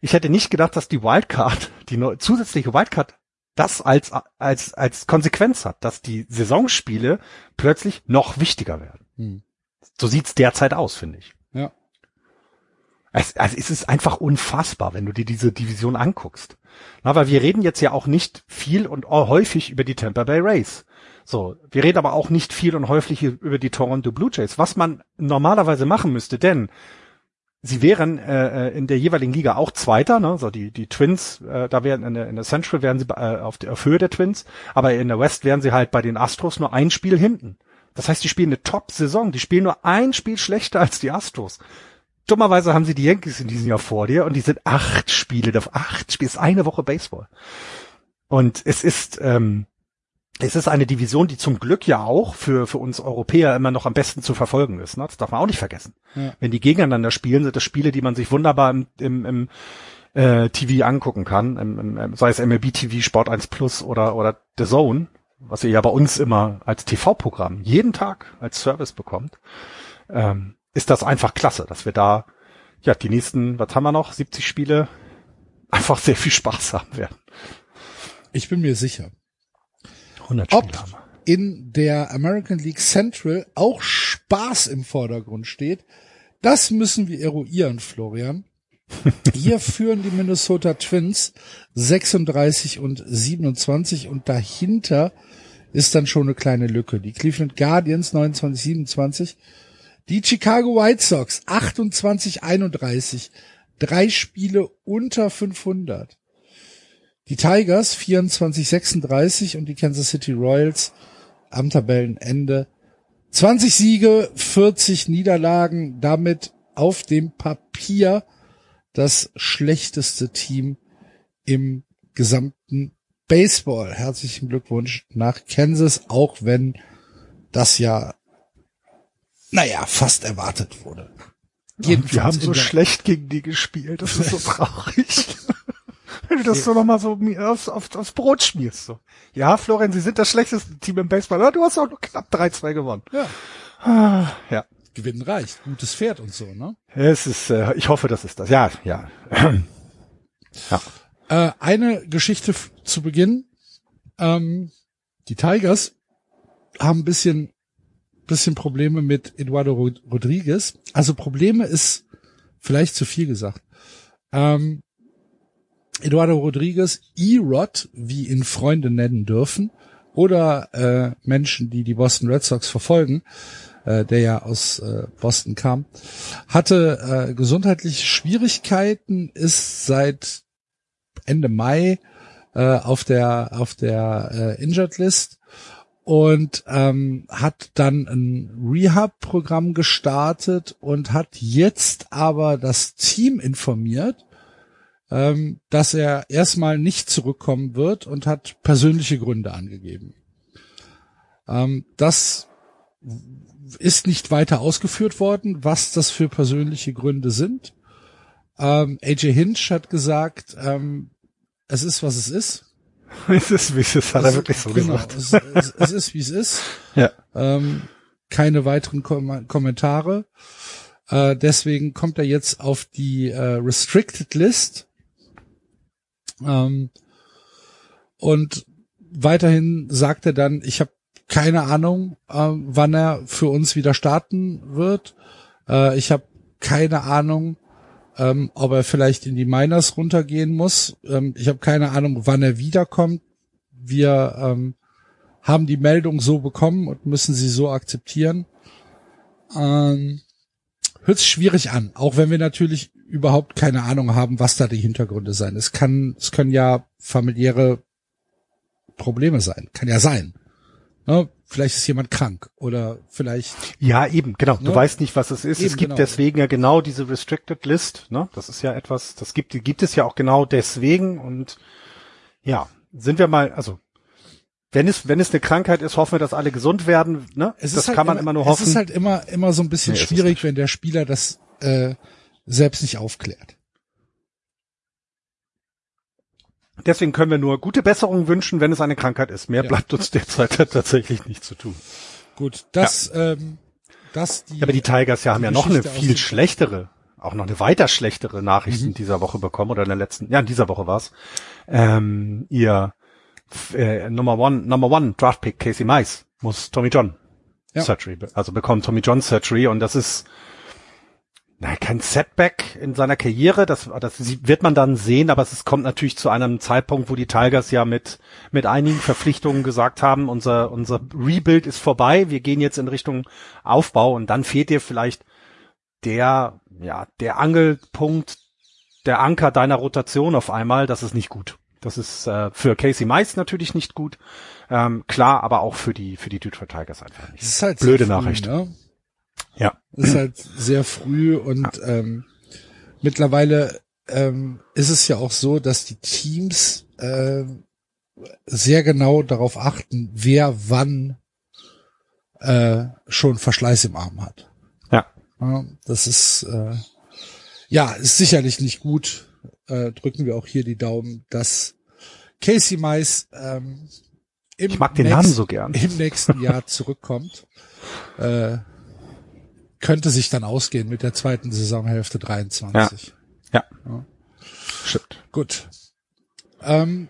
ich hätte nicht gedacht, dass die Wildcard, die zusätzliche Wildcard, das als, als, als Konsequenz hat, dass die Saisonspiele plötzlich noch wichtiger werden. Hm. So sieht's derzeit aus, finde ich. Es, also es ist einfach unfassbar, wenn du dir diese Division anguckst. Na, weil wir reden jetzt ja auch nicht viel und häufig über die Tampa Bay Rays. So, wir reden aber auch nicht viel und häufig über die Toronto Blue Jays, was man normalerweise machen müsste, denn sie wären äh, äh, in der jeweiligen Liga auch Zweiter, ne? so die die Twins, äh, da wären in der, in der Central wären sie äh, auf, der, auf Höhe der Twins, aber in der West wären sie halt bei den Astros nur ein Spiel hinten. Das heißt, die spielen eine Top-Saison, die spielen nur ein Spiel schlechter als die Astros. Dummerweise haben sie die Yankees in diesem Jahr vor dir und die sind acht Spiele, acht Spiele, ist eine Woche Baseball. Und es ist, ähm, es ist eine Division, die zum Glück ja auch für, für uns Europäer immer noch am besten zu verfolgen ist. Ne? Das darf man auch nicht vergessen. Ja. Wenn die gegeneinander spielen, sind das Spiele, die man sich wunderbar im, im, im äh, TV angucken kann, im, im, sei es MLB TV, Sport 1 Plus oder, oder The Zone, was ihr ja bei uns immer als TV-Programm jeden Tag als Service bekommt, ähm, ist das einfach klasse, dass wir da ja die nächsten, was haben wir noch, 70 Spiele, [LAUGHS] einfach sehr viel Spaß haben werden. Ich bin mir sicher. 100 Ob in der American League Central auch Spaß im Vordergrund steht, das müssen wir eruieren, Florian. [LAUGHS] Hier führen die Minnesota Twins 36 und 27 und dahinter ist dann schon eine kleine Lücke. Die Cleveland Guardians 29, 27, die Chicago White Sox 28, 31, drei Spiele unter 500. Die Tigers 24-36 und die Kansas City Royals am Tabellenende 20 Siege, 40 Niederlagen, damit auf dem Papier das schlechteste Team im gesamten Baseball. Herzlichen Glückwunsch nach Kansas, auch wenn das ja, naja, fast erwartet wurde. Jedenfalls wir haben so schlecht gegen die gespielt, das ist so [LAUGHS] traurig. Wenn du das so nochmal so aufs, aufs, aufs Brot schmierst. So. Ja, Florian, Sie sind das schlechteste Team im Baseball. Ja, du hast auch nur knapp 3-2 gewonnen. Ja. Ah, ja. Gewinnen reicht. Gutes Pferd und so, ne? Es ist, äh, ich hoffe, das ist das. Ja, ja. [CLEARS THROAT] ja. Äh, eine Geschichte zu Beginn. Ähm, die Tigers haben ein bisschen, bisschen Probleme mit Eduardo Rodriguez. Also Probleme ist vielleicht zu viel gesagt. Ähm, Eduardo Rodriguez, E-Rod, wie ihn Freunde nennen dürfen, oder äh, Menschen, die die Boston Red Sox verfolgen, äh, der ja aus äh, Boston kam, hatte äh, gesundheitliche Schwierigkeiten, ist seit Ende Mai äh, auf der auf der äh, Injured List und ähm, hat dann ein Rehab-Programm gestartet und hat jetzt aber das Team informiert, ähm, dass er erstmal nicht zurückkommen wird und hat persönliche Gründe angegeben. Ähm, das ist nicht weiter ausgeführt worden, was das für persönliche Gründe sind. Ähm, AJ Hinch hat gesagt, ähm, es ist, was es ist. [LAUGHS] es ist, wie es ist, hat er wirklich so genau, gesagt. Es, es, es, ist, wie es ist. [LAUGHS] Ja. Ähm, keine weiteren Kom Kommentare. Äh, deswegen kommt er jetzt auf die äh, Restricted List. Ähm, und weiterhin sagt er dann, ich habe keine Ahnung, äh, wann er für uns wieder starten wird. Äh, ich habe keine Ahnung, ähm, ob er vielleicht in die Miners runtergehen muss. Ähm, ich habe keine Ahnung, wann er wiederkommt. Wir ähm, haben die Meldung so bekommen und müssen sie so akzeptieren. Ähm, hört sich schwierig an, auch wenn wir natürlich überhaupt keine Ahnung haben, was da die Hintergründe sein. Es kann, es können ja familiäre Probleme sein. Kann ja sein. Ne? Vielleicht ist jemand krank oder vielleicht. Ja, eben, genau. Du ne? weißt nicht, was es ist. Eben, es gibt genau. deswegen ja genau diese Restricted List. Ne? Das ist ja etwas, das gibt, die gibt es ja auch genau deswegen. Und ja, sind wir mal, also wenn es, wenn es eine Krankheit ist, hoffen wir, dass alle gesund werden. Ne? Es das kann halt man immer, immer, nur hoffen. Es ist halt immer, immer so ein bisschen nee, schwierig, wenn der Spieler das äh, selbst nicht aufklärt. Deswegen können wir nur gute Besserung wünschen, wenn es eine Krankheit ist. Mehr ja. bleibt uns derzeit [LAUGHS] tatsächlich nicht zu tun. Gut, das, ja. ähm, das die. Aber die Tigers ja haben ja noch eine viel schlechtere, auch noch eine weiter schlechtere Nachricht mhm. in dieser Woche bekommen oder in der letzten, ja, in dieser Woche war's. Ähm, ihr äh, Number One, Number One Draft Pick Casey Mice muss Tommy John ja. Surgery, also bekommt Tommy John Surgery und das ist Nein, kein Setback in seiner Karriere, das, das wird man dann sehen, aber es kommt natürlich zu einem Zeitpunkt, wo die Tigers ja mit, mit einigen Verpflichtungen gesagt haben, unser, unser Rebuild ist vorbei, wir gehen jetzt in Richtung Aufbau und dann fehlt dir vielleicht der, ja, der Angelpunkt, der Anker deiner Rotation auf einmal, das ist nicht gut. Das ist äh, für Casey Mice natürlich nicht gut, ähm, klar, aber auch für die, für die Detroit Tigers einfach nicht. Das ist halt Blöde Nachricht. Ne? Ja. Ist halt sehr früh und ähm, mittlerweile ähm, ist es ja auch so, dass die Teams äh, sehr genau darauf achten, wer wann äh, schon Verschleiß im Arm hat. Ja. ja das ist äh, ja ist sicherlich nicht gut. Äh, drücken wir auch hier die Daumen, dass Casey Mice ähm, im ich mag den nächsten, Namen so gern. im nächsten Jahr [LAUGHS] zurückkommt. Äh, könnte sich dann ausgehen mit der zweiten Saisonhälfte 23. Ja. ja. ja. Stimmt. Gut. Ähm,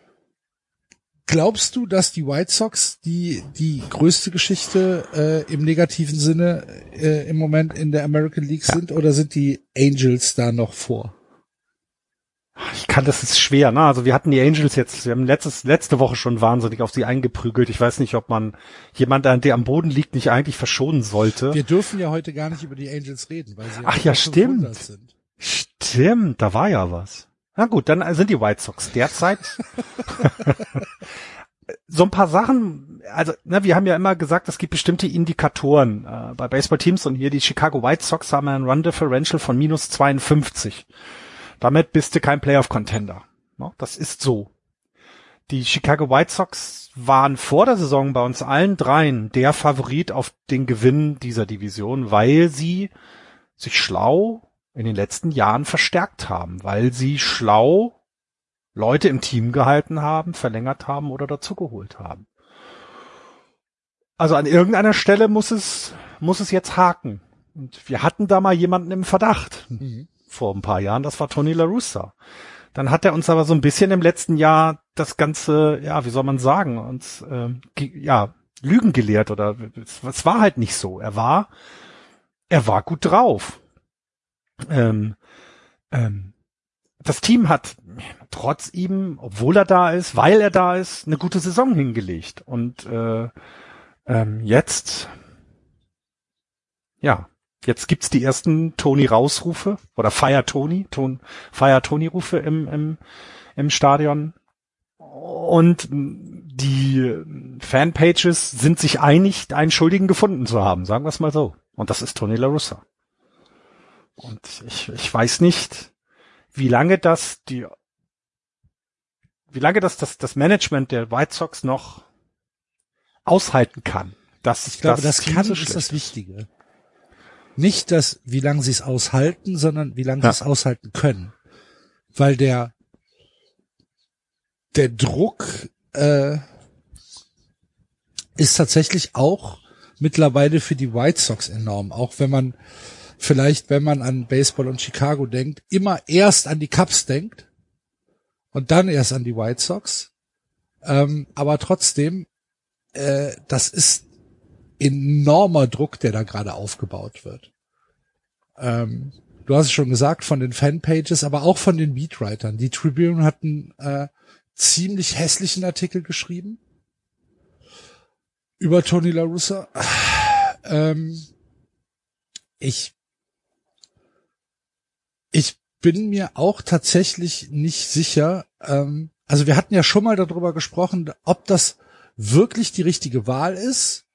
glaubst du, dass die White Sox die die größte Geschichte äh, im negativen Sinne äh, im Moment in der American League ja. sind oder sind die Angels da noch vor? Ich kann, das ist schwer, ne? Also wir hatten die Angels jetzt, wir haben letztes, letzte Woche schon wahnsinnig auf sie eingeprügelt. Ich weiß nicht, ob man jemand, der am Boden liegt, nicht eigentlich verschonen sollte. Wir dürfen ja heute gar nicht über die Angels reden, weil sie Ach ja, stimmt. Sind. Stimmt, da war ja was. Na gut, dann sind die White Sox derzeit. [LAUGHS] so ein paar Sachen, also ne, wir haben ja immer gesagt, es gibt bestimmte Indikatoren äh, bei Baseballteams und hier die Chicago White Sox haben einen Run Differential von minus 52. Damit bist du kein Playoff-Contender. Das ist so. Die Chicago White Sox waren vor der Saison bei uns allen dreien der Favorit auf den Gewinn dieser Division, weil sie sich schlau in den letzten Jahren verstärkt haben, weil sie schlau Leute im Team gehalten haben, verlängert haben oder dazugeholt haben. Also an irgendeiner Stelle muss es, muss es jetzt haken. Und wir hatten da mal jemanden im Verdacht. Mhm. Vor ein paar Jahren, das war Tony La Russa. Dann hat er uns aber so ein bisschen im letzten Jahr das Ganze, ja, wie soll man sagen, uns, äh, ja, Lügen gelehrt oder es war halt nicht so. Er war, er war gut drauf. Ähm, ähm, das Team hat trotz ihm, obwohl er da ist, weil er da ist, eine gute Saison hingelegt. Und äh, ähm, jetzt, ja, jetzt gibt's die ersten Tony Rausrufe oder Fire Tony, Ton, Fire Tony Rufe im, im, im Stadion. Und die Fanpages sind sich einig, einen Schuldigen gefunden zu haben, sagen wir es mal so. Und das ist Tony La Russa. Und ich, ich weiß nicht, wie lange das die, wie lange das, das das Management der White Sox noch aushalten kann. Dass ich glaube, das, das kann so ist das Wichtige. Nicht das, wie lange sie es aushalten, sondern wie lange ja. sie es aushalten können. Weil der der Druck äh, ist tatsächlich auch mittlerweile für die White Sox enorm. Auch wenn man vielleicht, wenn man an Baseball und Chicago denkt, immer erst an die Cubs denkt und dann erst an die White Sox. Ähm, aber trotzdem, äh, das ist enormer Druck, der da gerade aufgebaut wird. Ähm, du hast es schon gesagt, von den Fanpages, aber auch von den Beatwritern. Die Tribune hatten äh, ziemlich hässlichen Artikel geschrieben über Tony La Russa. Ähm, ich ich bin mir auch tatsächlich nicht sicher. Ähm, also wir hatten ja schon mal darüber gesprochen, ob das wirklich die richtige Wahl ist,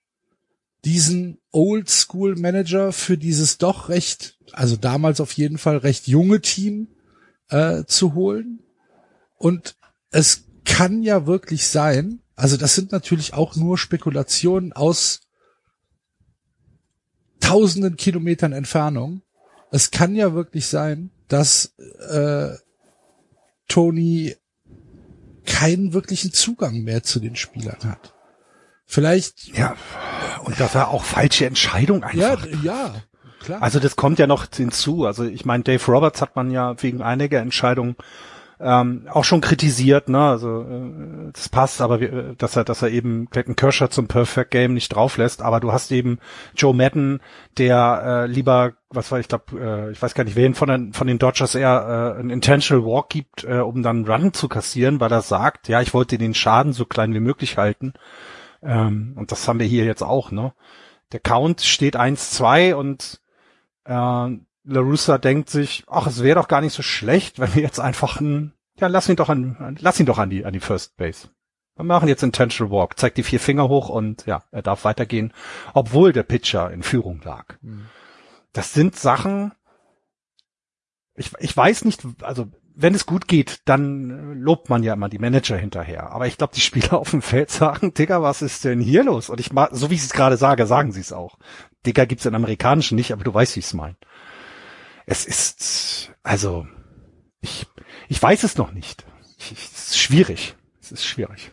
diesen Old School Manager für dieses doch recht, also damals auf jeden Fall recht junge Team äh, zu holen. Und es kann ja wirklich sein, also das sind natürlich auch nur Spekulationen aus tausenden Kilometern Entfernung, es kann ja wirklich sein, dass äh, Tony keinen wirklichen Zugang mehr zu den Spielern hat. Vielleicht. Ja, und dass er auch falsche Entscheidungen einfach. Ja, ja, klar. Also das kommt ja noch hinzu. Also ich meine, Dave Roberts hat man ja wegen einiger Entscheidungen ähm, auch schon kritisiert, ne? Also äh, das passt, aber wir, dass er, dass er eben Clayton Kershaw zum Perfect Game nicht drauflässt. Aber du hast eben Joe Madden, der äh, lieber, was war ich glaube, äh, ich weiß gar nicht, wen von den von den Dodgers eher äh, ein Intentional Walk gibt, äh, um dann Run zu kassieren, weil er sagt, ja, ich wollte den Schaden so klein wie möglich halten. Ähm, und das haben wir hier jetzt auch, ne? Der Count steht 1-2 und äh, LaRussa denkt sich, ach, es wäre doch gar nicht so schlecht, wenn wir jetzt einfach ein, ja, lass ihn doch an, lass ihn doch an die, an die First Base. Wir machen jetzt Intentional Walk, zeigt die vier Finger hoch und ja, er darf weitergehen, obwohl der Pitcher in Führung lag. Mhm. Das sind Sachen, ich, ich weiß nicht, also wenn es gut geht, dann lobt man ja immer die Manager hinterher. Aber ich glaube, die Spieler [LAUGHS] auf dem Feld sagen, Digga, was ist denn hier los? Und ich so wie ich es gerade sage, sagen sie es auch. Digga gibt's im Amerikanischen nicht, aber du weißt, wie ich es meine es ist, also, ich, ich weiß es noch nicht. Ich, es ist schwierig. Es ist schwierig.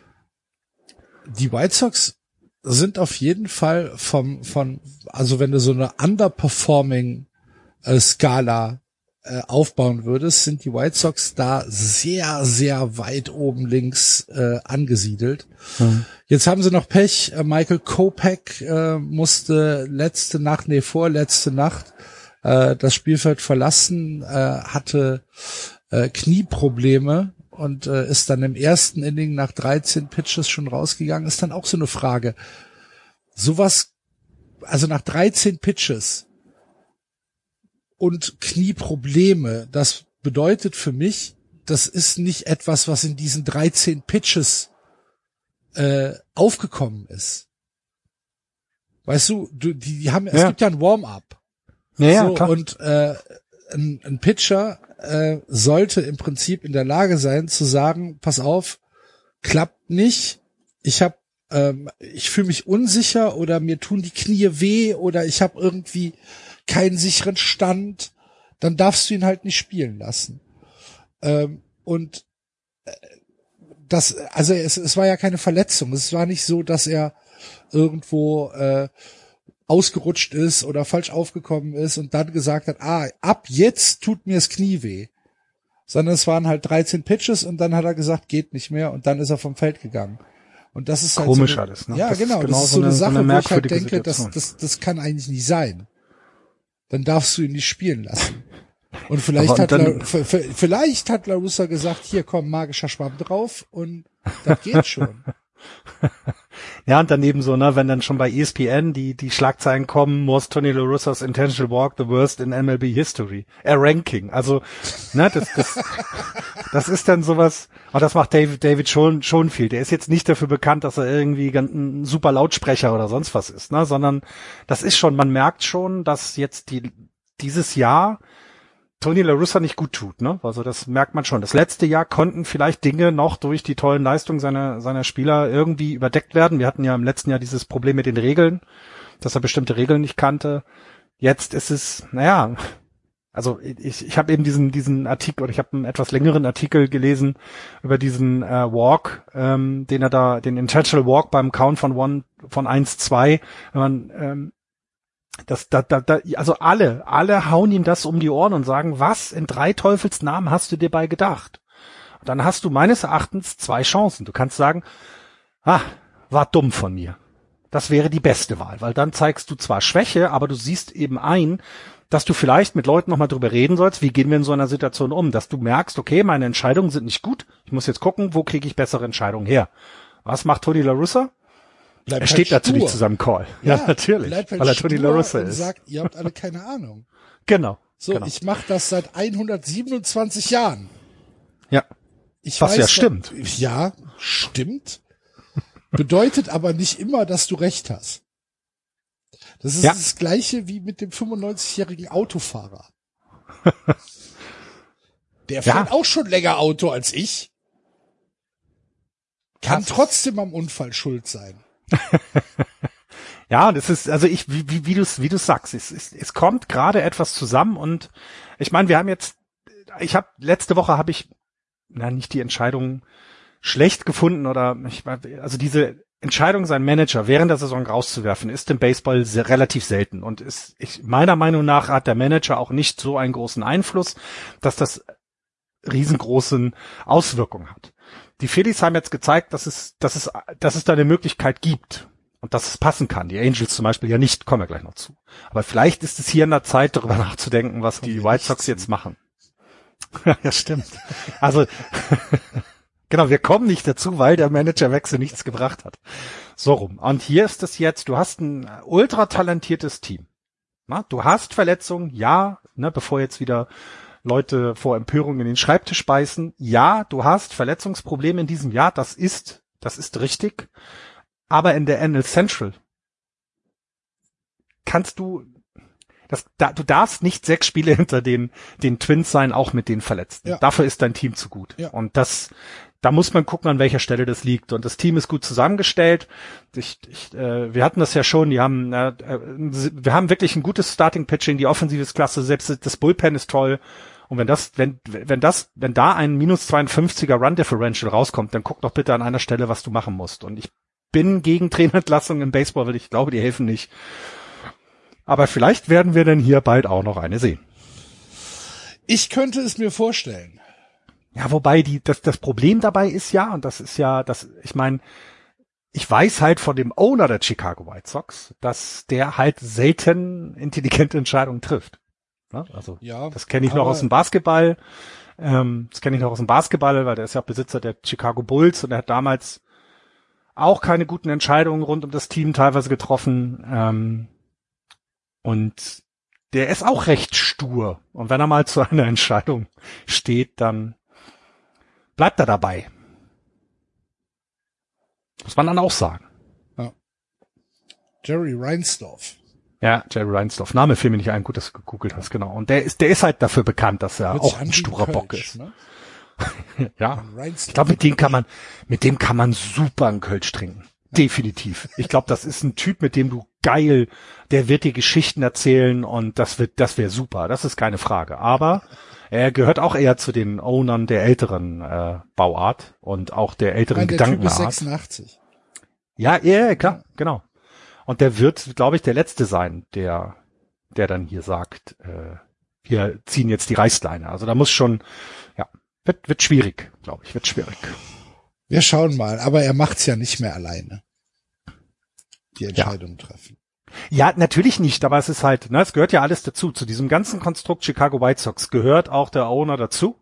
Die White Sox sind auf jeden Fall vom, von, also wenn du so eine underperforming äh, Skala äh, aufbauen würdest, sind die White Sox da sehr, sehr weit oben links äh, angesiedelt. Mhm. Jetzt haben sie noch Pech. Äh, Michael Kopek äh, musste letzte Nacht, nee, vorletzte Nacht äh, das Spielfeld verlassen, äh, hatte äh, Knieprobleme und äh, ist dann im ersten Inning nach 13 Pitches schon rausgegangen. Ist dann auch so eine Frage. Sowas, also nach 13 Pitches und Knieprobleme, das bedeutet für mich, das ist nicht etwas, was in diesen 13 Pitches äh, aufgekommen ist. Weißt du, du die, die haben, ja. es gibt ja ein Warm-up. Ja, so, klar. Und äh, ein, ein Pitcher äh, sollte im Prinzip in der Lage sein zu sagen, pass auf, klappt nicht, ich habe ähm, ich fühle mich unsicher oder mir tun die Knie weh oder ich habe irgendwie keinen sicheren Stand, dann darfst du ihn halt nicht spielen lassen. Ähm, und das, also es, es war ja keine Verletzung. Es war nicht so, dass er irgendwo äh, ausgerutscht ist oder falsch aufgekommen ist und dann gesagt hat, ah, ab jetzt tut mir das Knie weh. Sondern es waren halt 13 Pitches und dann hat er gesagt, geht nicht mehr und dann ist er vom Feld gegangen. Und das ist halt komisch so, alles. Ne? Ja, das genau. Genau das ist so eine, Sache, so eine wo ich halt denke, Situation. das, das, das kann eigentlich nicht sein. Dann darfst du ihn nicht spielen lassen. Und vielleicht Aber hat La, vielleicht hat Larussa gesagt, hier komm, magischer Schwamm drauf und das geht schon. [LAUGHS] Ja, und daneben so, ne, wenn dann schon bei ESPN die, die Schlagzeilen kommen, was Tony La Russas intentional walk the worst in MLB history. Äh, Ranking. Also, ne, das, das, [LAUGHS] das ist dann sowas, aber das macht David, David schon, schon viel. Der ist jetzt nicht dafür bekannt, dass er irgendwie ein super Lautsprecher oder sonst was ist, ne, sondern das ist schon, man merkt schon, dass jetzt die, dieses Jahr Tony La Russa nicht gut tut, ne? Also das merkt man schon. Das letzte Jahr konnten vielleicht Dinge noch durch die tollen Leistungen seiner, seiner Spieler irgendwie überdeckt werden. Wir hatten ja im letzten Jahr dieses Problem mit den Regeln, dass er bestimmte Regeln nicht kannte. Jetzt ist es, naja, also ich, ich habe eben diesen, diesen Artikel, oder ich habe einen etwas längeren Artikel gelesen über diesen äh, Walk, ähm, den er da, den Intentional Walk beim Count von one, von 1-2, wenn man ähm, das, da, da, da, also alle, alle hauen ihm das um die Ohren und sagen, was in drei Teufelsnamen hast du dir bei gedacht? Und dann hast du meines Erachtens zwei Chancen. Du kannst sagen, ah, war dumm von mir. Das wäre die beste Wahl, weil dann zeigst du zwar Schwäche, aber du siehst eben ein, dass du vielleicht mit Leuten nochmal drüber reden sollst, wie gehen wir in so einer Situation um, dass du merkst, okay, meine Entscheidungen sind nicht gut, ich muss jetzt gucken, wo kriege ich bessere Entscheidungen her. Was macht Tony La Russa? Bleib Er steht halt natürlich stur. zu seinem Call. Ja, natürlich, bleib halt weil er Tony La stur Russa und ist. sagt, ihr habt alle keine Ahnung. genau. So, genau. ich mache das seit 127 Jahren. ja. Ich Was ja wa- stimmt. Ja, stimmt. Bedeutet aber nicht immer, dass du recht hast. Das ist Ja. das gleiche wie mit dem 95-jährigen Autofahrer. [LAUGHS] Der Ja. fährt auch schon länger Auto als ich. Kann trotzdem am Unfall schuld sein. [LAUGHS] Ja, das ist, also ich, wie, wie, wie du es wie sagst, es, es, es kommt gerade etwas zusammen und ich meine, wir haben jetzt, ich habe, letzte Woche habe ich, na, nicht die Entscheidung schlecht gefunden oder, ich, also diese Entscheidung, seinen Manager während der Saison rauszuwerfen, ist im Baseball sehr, relativ selten und ist, ich, meiner Meinung nach hat der Manager auch nicht so einen großen Einfluss, dass das riesengroßen Auswirkungen hat. Die Phillies haben jetzt gezeigt, dass es, dass es, dass es da eine Möglichkeit gibt und dass es passen kann. Die Angels zum Beispiel ja nicht, kommen wir gleich noch zu. Aber vielleicht ist es hier in der Zeit, darüber [LAUGHS] nachzudenken, was die White Sox jetzt machen. ja, stimmt. [LAUGHS] Also, [LAUGHS] genau, wir kommen nicht dazu, weil der Managerwechsel nichts gebracht hat. So rum. Und hier ist es jetzt, du hast ein ultra talentiertes Team. Na, du hast Verletzungen, ja, ne, bevor jetzt wieder Leute vor Empörung in den Schreibtisch beißen. Ja, du hast Verletzungsprobleme in diesem Jahr, das ist, das ist richtig. Aber in der NL Central kannst du, das, da, du darfst nicht sechs Spiele [LAUGHS] hinter den, den Twins sein, auch mit den Verletzten. Ja. Dafür ist dein Team zu gut. Ja. Und das, da muss man gucken, an welcher Stelle das liegt. Und das Team ist gut zusammengestellt. Ich, ich, äh, wir hatten das ja schon. Die haben, äh, wir haben wirklich ein gutes Starting Pitching. Die Offensive ist klasse. Selbst das Bullpen ist toll. Und wenn das, wenn, wenn das, wenn da ein minus 52er Run Differential rauskommt, dann guck doch bitte an einer Stelle, was du machen musst. Und ich bin gegen Trainerentlassungen im Baseball, weil ich glaube, die helfen nicht. Aber vielleicht werden wir denn hier bald auch noch eine sehen. Ich könnte es mir vorstellen. Ja, wobei die, das, das Problem dabei ist ja, und das ist ja, das, ich meine, ich weiß halt von dem Owner der Chicago White Sox, dass der halt selten intelligente Entscheidungen trifft. Ne? Also Ja, das kenne ich noch aus dem Basketball. Ähm, das kenne ich noch aus dem Basketball, weil der ist ja Besitzer der Chicago Bulls und er hat damals auch keine guten Entscheidungen rund um das Team teilweise getroffen. Ähm, und der ist auch recht stur. Und wenn er mal zu einer [LAUGHS] Entscheidung steht, dann bleibt er dabei. Muss man dann auch sagen. Jerry Reinsdorf. Ja, Jerry Reinsdorf. Name fiel mir nicht ein, gut, dass du gegoogelt hast, genau. Und der ist, der ist halt dafür bekannt, dass er sich auch ein sturer Kölsch, Bock ist. Ne? [LAUGHS] Ja. Ich glaube, mit dem kann man, mit dem kann man super einen Kölsch trinken. Definitiv. Ich glaube, das ist ein Typ, mit dem du geil, der wird dir Geschichten erzählen und das wird, das wäre super. Das ist keine Frage. Aber er gehört auch eher zu den Ownern der älteren äh, Bauart und auch der älteren der Typ ist Gedankenart. 86. Ja, ja, ja, klar, genau. Und der wird, glaube ich, der letzte sein, der, der dann hier sagt, äh, wir ziehen jetzt die Reißleine. Also da muss schon, ja, wird, wird schwierig, glaube ich, wird schwierig. Wir schauen mal, aber er macht's ja nicht mehr alleine. Die Entscheidung treffen. Ja, natürlich nicht, aber es ist halt, ne, es gehört ja alles dazu. Zu diesem ganzen Konstrukt Chicago White Sox gehört auch der Owner dazu.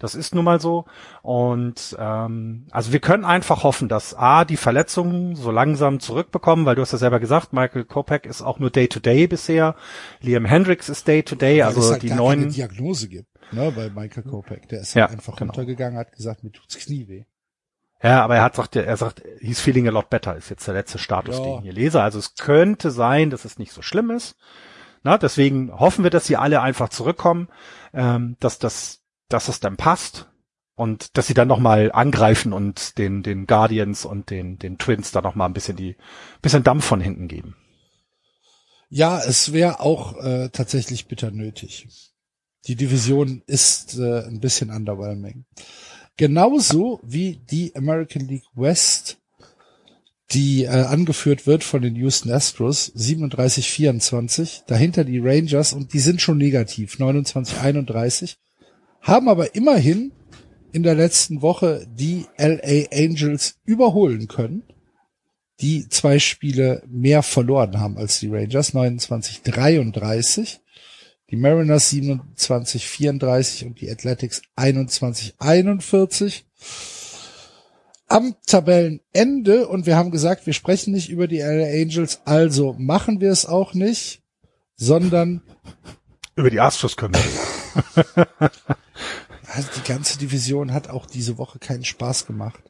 Das ist nun mal so. Und ähm, also wir können einfach hoffen, dass A, die Verletzungen so langsam zurückbekommen, weil du hast ja selber gesagt, Michael Kopek ist auch nur Day-to-Day bisher. Liam Hendricks ist Day-to-Day, Weil also es halt die gar neuen. keine Diagnose gibt, ne, bei Michael Kopek. Der ist Ja, halt einfach genau. runtergegangen, hat gesagt, mir tut's Knie weh. Ja, aber er hat sagt, er sagt, he's feeling a lot better, ist jetzt der letzte Status, Ja. den ich hier lese. Also es könnte sein, dass es nicht so schlimm ist. Na, deswegen hoffen wir, dass sie alle einfach zurückkommen, ähm, dass das, dass es dann passt und dass sie dann nochmal angreifen und den, den Guardians und den, den Twins da nochmal ein bisschen die, bisschen Dampf von hinten geben. Ja, es wäre auch äh, tatsächlich bitter nötig. Die Division ist äh, ein bisschen underwhelming. Genauso wie die American League West, die äh, angeführt wird von den Houston Astros, 37-24, dahinter die Rangers und die sind schon negativ, 29-31, haben aber immerhin in der letzten Woche die LA Angels überholen können die zwei Spiele mehr verloren haben als die Rangers, 29-33, die Mariners 27-34 und die Athletics 21-41. Am Tabellenende, und wir haben gesagt, wir sprechen nicht über die LA Angels, also machen wir es auch nicht, sondern Über die Astros können wir. also die ganze Division hat auch diese Woche keinen Spaß gemacht.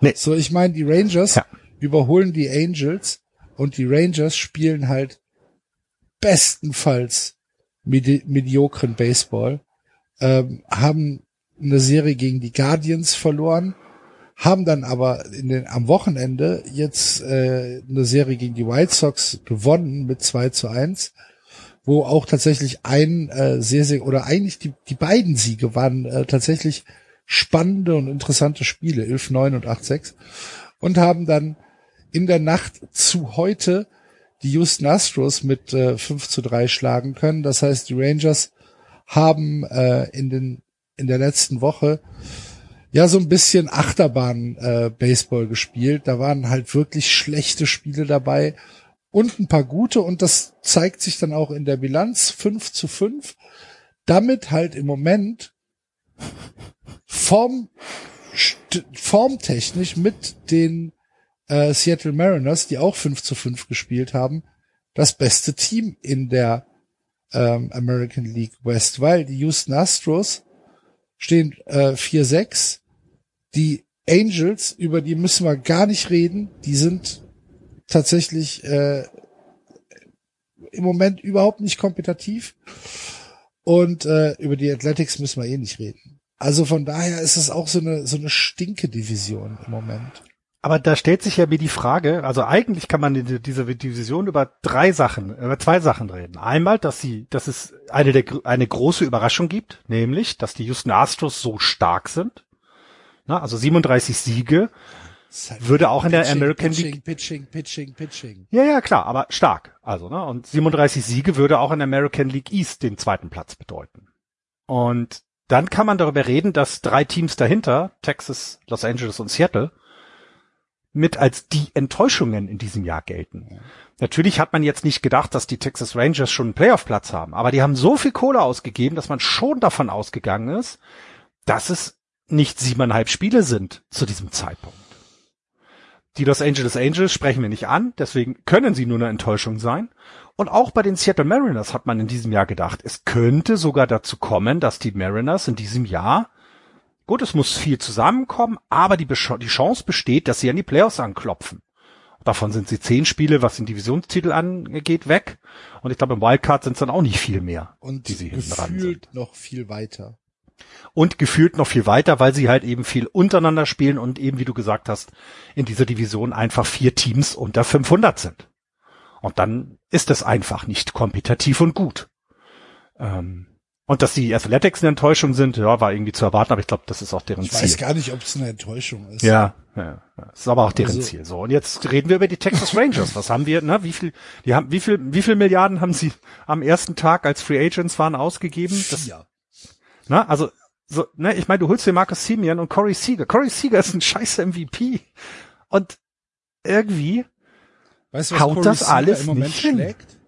Nee. So, ich meine, die Rangers Ja. überholen die Angels und die Rangers spielen halt bestenfalls medi mediokren Baseball, ähm, haben eine Serie gegen die Guardians verloren, haben dann aber in den, am Wochenende jetzt äh, eine Serie gegen die White Sox gewonnen mit 2 zu 1, wo auch tatsächlich ein äh, sehr, sehr, oder eigentlich die, die beiden Siege waren äh, tatsächlich spannende und interessante Spiele, 11-9 und 8-6, und haben dann in der Nacht zu heute die Houston Astros mit äh, 5 zu 3 schlagen können. Das heißt, die Rangers haben äh, in den in der letzten Woche ja so ein bisschen Achterbahn äh, gespielt. Da waren halt wirklich schlechte Spiele dabei und ein paar gute und das zeigt sich dann auch in der Bilanz 5 zu 5. Damit halt im Moment form, formtechnisch mit den äh, Seattle Mariners, die auch 5 zu 5 gespielt haben, das beste Team in der ähm, American League West, weil die Houston Astros stehen äh, 4-6. Die Angels, über die müssen wir gar nicht reden, die sind tatsächlich äh, im Moment überhaupt nicht kompetitiv. Und äh, über die Athletics müssen wir eh nicht reden. Also von daher ist es auch so eine so eine Stinke-Division im Moment. Aber da stellt sich ja mir die Frage, also eigentlich kann man in diese Division über drei Sachen, über zwei Sachen reden. Einmal, dass sie, dass es eine der, eine große Überraschung gibt, nämlich, dass die Houston Astros so stark sind. Na, also 37 Siege. Halt Würde auch in der Pitching, American Pitching, League- Pitching, Pitching, Pitching. Ja, ja, klar, aber stark. Also, ne, und 37 Siege würde auch in der American League East den zweiten Platz bedeuten. Und dann kann man darüber reden, dass drei Teams dahinter, Texas, Los Angeles und Seattle, mit als die Enttäuschungen in diesem Jahr gelten. Natürlich hat man jetzt nicht gedacht, dass die Texas Rangers schon einen Playoff-Platz haben, aber die haben so viel Kohle ausgegeben, dass man schon davon ausgegangen ist, dass es nicht siebeneinhalb Spiele sind zu diesem Zeitpunkt. Die Los Angeles Angels sprechen wir nicht an, deswegen können sie nur eine Enttäuschung sein. Und auch bei den Seattle Mariners hat man in diesem Jahr gedacht, es könnte sogar dazu kommen, dass die Mariners in diesem Jahr, gut, es muss viel zusammenkommen, aber die, die Chance besteht, dass sie an die Playoffs anklopfen. Davon sind sie zehn Spiele, was den Divisionstitel angeht, weg. Und ich glaube, im Wildcard sind es dann auch nicht viel mehr, Und die sie gefühlt sind. noch viel weiter. Und gefühlt noch viel weiter, weil sie halt eben viel untereinander spielen und eben, wie du gesagt hast, in dieser Division einfach vier Teams unter 500 sind. Und dann ist es einfach nicht kompetitiv und gut. Ähm, und dass die Athletics eine Enttäuschung sind, ja, war irgendwie zu erwarten, aber ich glaube, das ist auch deren Ich Ziel. weiß gar nicht, ob es eine Enttäuschung ist. Ja, ja, ja. ist aber auch deren Also- Ziel. So und jetzt reden wir über die Texas Rangers. Was haben wir? Ne? Wie viel? Die haben wie viel? Wie viel Milliarden haben sie am ersten Tag als Free Agents waren ausgegeben? Das, Vier. ne? Also so, ne? Ich meine, du holst dir Marcus Simeon und Corey Seager. Corey Seager ist ein scheiß MVP und irgendwie Weißt du, Haut Corey das Seager alles im Moment nicht hin? schlägt?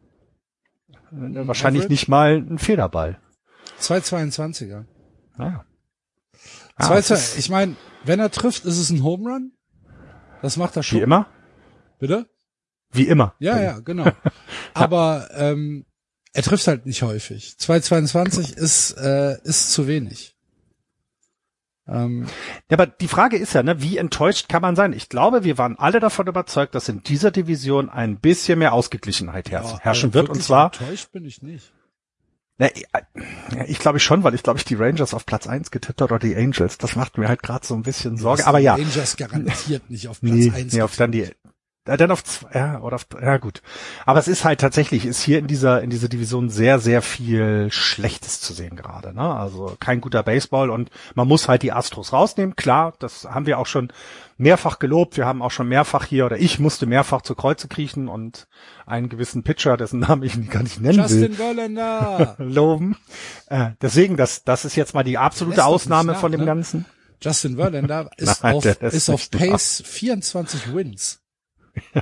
wahrscheinlich Average? nicht mal ein Federball. 2,22er. Ja. Zwei, es zwei, ich meine, wenn er trifft, ist es ein Home Run. Das macht er wie schon. immer, Bitte? wie immer. Ja, ja, genau. [LAUGHS] Aber ähm, er trifft halt nicht häufig. 2,22 ist, äh, ist zu wenig. Ähm, Ja, aber die Frage ist ja, ne, wie enttäuscht kann man sein? Ich glaube, wir waren alle davon überzeugt, dass in dieser Division ein bisschen mehr Ausgeglichenheit her ja, herrschen aber wird. Und zwar, Enttäuscht bin ich nicht. Na, ich, glaube schon, weil ich glaube ich die Rangers auf Platz eins getippt hat oder die Angels. Das macht mir halt gerade so ein bisschen Sorge. Aber ja, Rangers garantiert nicht auf [LAUGHS] Platz nee, 1. nee, auf dann die, dann auf zwei, ja, oder auf, ja gut. Aber es ist halt tatsächlich, ist hier in dieser, in dieser Division sehr, sehr viel Schlechtes zu sehen gerade, ne? Also kein guter Baseball und man muss halt die Astros rausnehmen. Klar, das haben wir auch schon mehrfach gelobt. Wir haben auch schon mehrfach hier, oder ich musste mehrfach zu Kreuze kriechen und einen gewissen Pitcher, dessen Namen ich gar nicht nennen will, Justin Verlander. [LAUGHS] loben. Äh, deswegen, das, das ist jetzt mal die absolute Ausnahme nicht von nach, dem ne? Ganzen. Justin Verlander [LAUGHS] ist Nein, auf, ist auf nicht nach. Pace 24 Wins. [LAUGHS]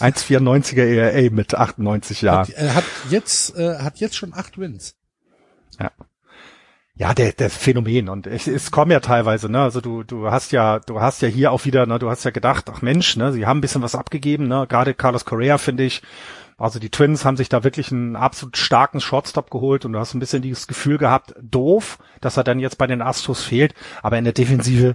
1,94er ERA mit 98 Jahren. Hat, er hat jetzt, äh, hat jetzt schon acht Wins. Ja, der, der Phänomen. Und es, es kommen ja teilweise, ne, also du, du hast ja, du hast ja hier auch wieder, ne, du hast ja gedacht, ach Mensch, ne, sie haben ein bisschen was abgegeben, ne, gerade Carlos Correa finde ich, also die Twins haben sich da wirklich einen absolut starken Shortstop geholt und du hast ein bisschen dieses Gefühl gehabt, doof, dass er dann jetzt bei den Astros fehlt, aber in der Defensive,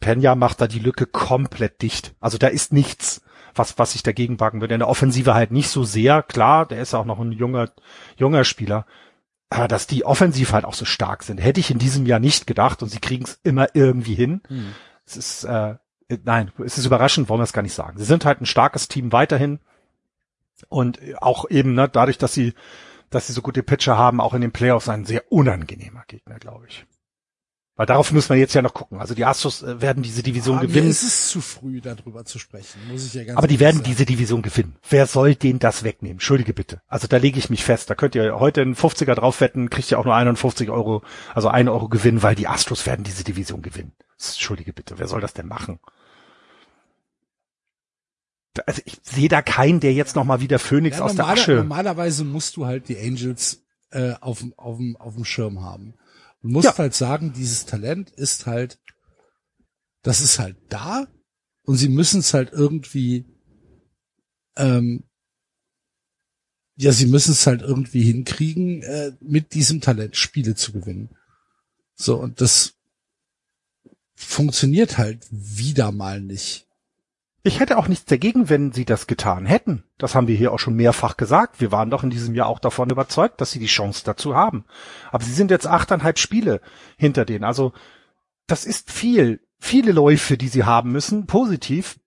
Pena macht da die Lücke komplett dicht. Also da ist nichts, was, was sich dagegen backen würde. In der Offensive halt nicht so sehr, klar, der ist auch noch ein junger, junger Spieler. Aber dass die offensiv halt auch so stark sind, hätte ich in diesem Jahr nicht gedacht und sie kriegen es immer irgendwie hin. Hm. Es ist, äh, nein, es ist überraschend, wollen wir es gar nicht sagen. Sie sind halt ein starkes Team weiterhin und auch eben, ne, dadurch, dass sie, dass sie so gute Pitcher haben, auch in den Playoffs ein sehr unangenehmer Gegner, glaube ich. Weil darauf müssen wir jetzt ja noch gucken. Also die Astros äh, werden diese Division Ah, mir gewinnen. ist es zu früh, darüber zu sprechen, muss ich ja ganz Aber die werden sagen. diese Division gewinnen. Wer soll denen das wegnehmen? Entschuldige bitte. Also da lege ich mich fest. Da könnt ihr heute einen 50er drauf wetten, kriegt ihr auch nur 51 Euro, also 1 Euro gewinnen, weil die Astros werden diese Division gewinnen. Entschuldige bitte. Wer soll das denn machen? Also ich sehe da keinen, der jetzt nochmal wieder Phoenix Ja, aus der Asche. Normalerweise musst du halt die Angels äh, auf, auf, auf dem Schirm haben. Du musst Ja. halt sagen, dieses Talent ist halt, das ist halt da und sie müssen es halt irgendwie, ähm, ja, sie müssen es halt irgendwie hinkriegen, äh, mit diesem Talent Spiele zu gewinnen. So, und das funktioniert halt wieder mal nicht. Ich hätte auch nichts dagegen, wenn sie das getan hätten. Das haben wir hier auch schon mehrfach gesagt. Wir waren doch in diesem Jahr auch davon überzeugt, dass sie die Chance dazu haben. Aber sie sind jetzt achteinhalb Spiele hinter denen. Also das ist viel. Viele Läufe, die sie haben müssen, positiv,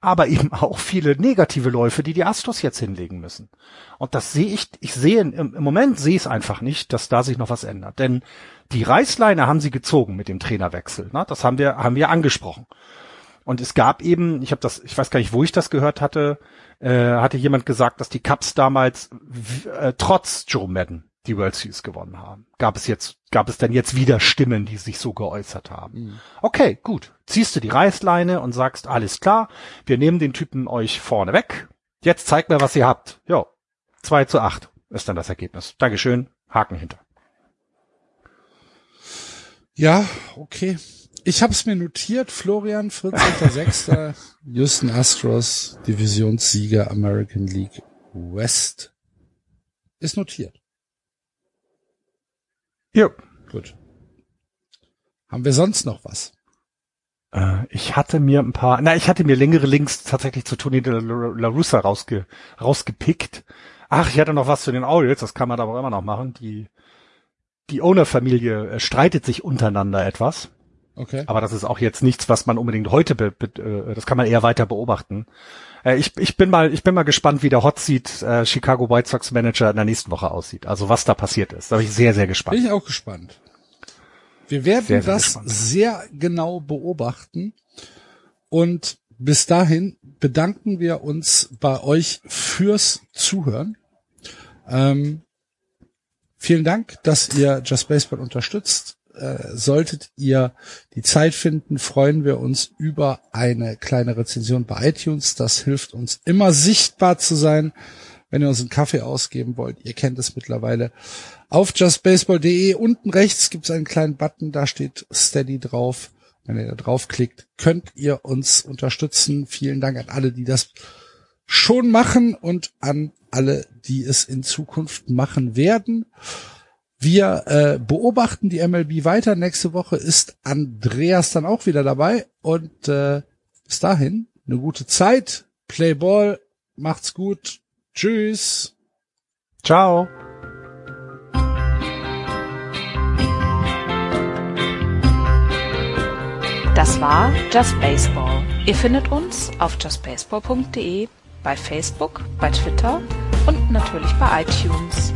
aber eben auch viele negative Läufe, die die Astros jetzt hinlegen müssen. Und das sehe ich, ich sehe, im, Moment sehe ich es einfach nicht, dass da sich noch was ändert. Denn die Reißleine haben sie gezogen mit dem Trainerwechsel. Ne? Das haben wir, haben wir angesprochen. Und es gab eben, ich habe das, ich weiß gar nicht, wo ich das gehört hatte, äh, hatte jemand gesagt, dass die Cubs damals äh, trotz Joe Madden die World Series gewonnen haben. Gab es jetzt, gab es denn jetzt wieder Stimmen, die sich so geäußert haben? Okay, gut. Ziehst du die Reißleine und sagst, alles klar, wir nehmen den Typen euch vorne weg. Jetzt zeigt mir, was ihr habt. Jo, 2 zu 8 ist dann das Ergebnis. Dankeschön, Haken hinter. Ja, okay. Ich habe es mir notiert. Florian, 14.06. [LAUGHS] Houston Astros, Divisionssieger American League West. Ist notiert. Jo. Gut. Haben wir sonst noch was? Äh, ich hatte mir ein paar, na, ich hatte mir längere Links tatsächlich zu Tony de la La Russa rausge, rausgepickt. Ach, ich hatte noch was zu den Orioles, das kann man aber immer noch machen. Die, die Owner-Familie äh, streitet sich untereinander etwas. Okay. Aber das ist auch jetzt nichts, was man unbedingt heute, be, be, äh, das kann man eher weiter beobachten. Äh, ich, ich bin mal, ich bin mal gespannt, wie der Hot Seat äh, Chicago White Sox Manager in der nächsten Woche aussieht. Also was da passiert ist. Da bin ich sehr, sehr gespannt. Bin ich auch gespannt. Wir werden Sehr, sehr das gespannt. sehr genau beobachten und bis dahin bedanken wir uns bei euch fürs Zuhören. Ähm, vielen Dank, dass ihr Just Baseball unterstützt. Äh, solltet ihr die Zeit finden, freuen wir uns über eine kleine Rezension bei iTunes. Das hilft uns immer sichtbar zu sein, wenn ihr uns einen Kaffee ausgeben wollt. Ihr kennt es mittlerweile. Auf justbaseball.de unten rechts gibt es einen kleinen Button, da steht Steady drauf. Wenn ihr da draufklickt, könnt ihr uns unterstützen. Vielen Dank an alle, die das schon machen und an alle, die es in Zukunft machen werden. Wir äh, beobachten die MLB weiter. Nächste Woche ist Andreas dann auch wieder dabei. Und äh, bis dahin eine gute Zeit. Play Ball. Macht's gut. Tschüss. Ciao. Das war Just Baseball. Ihr findet uns auf justbaseball.de, bei Facebook, bei Twitter und natürlich bei iTunes.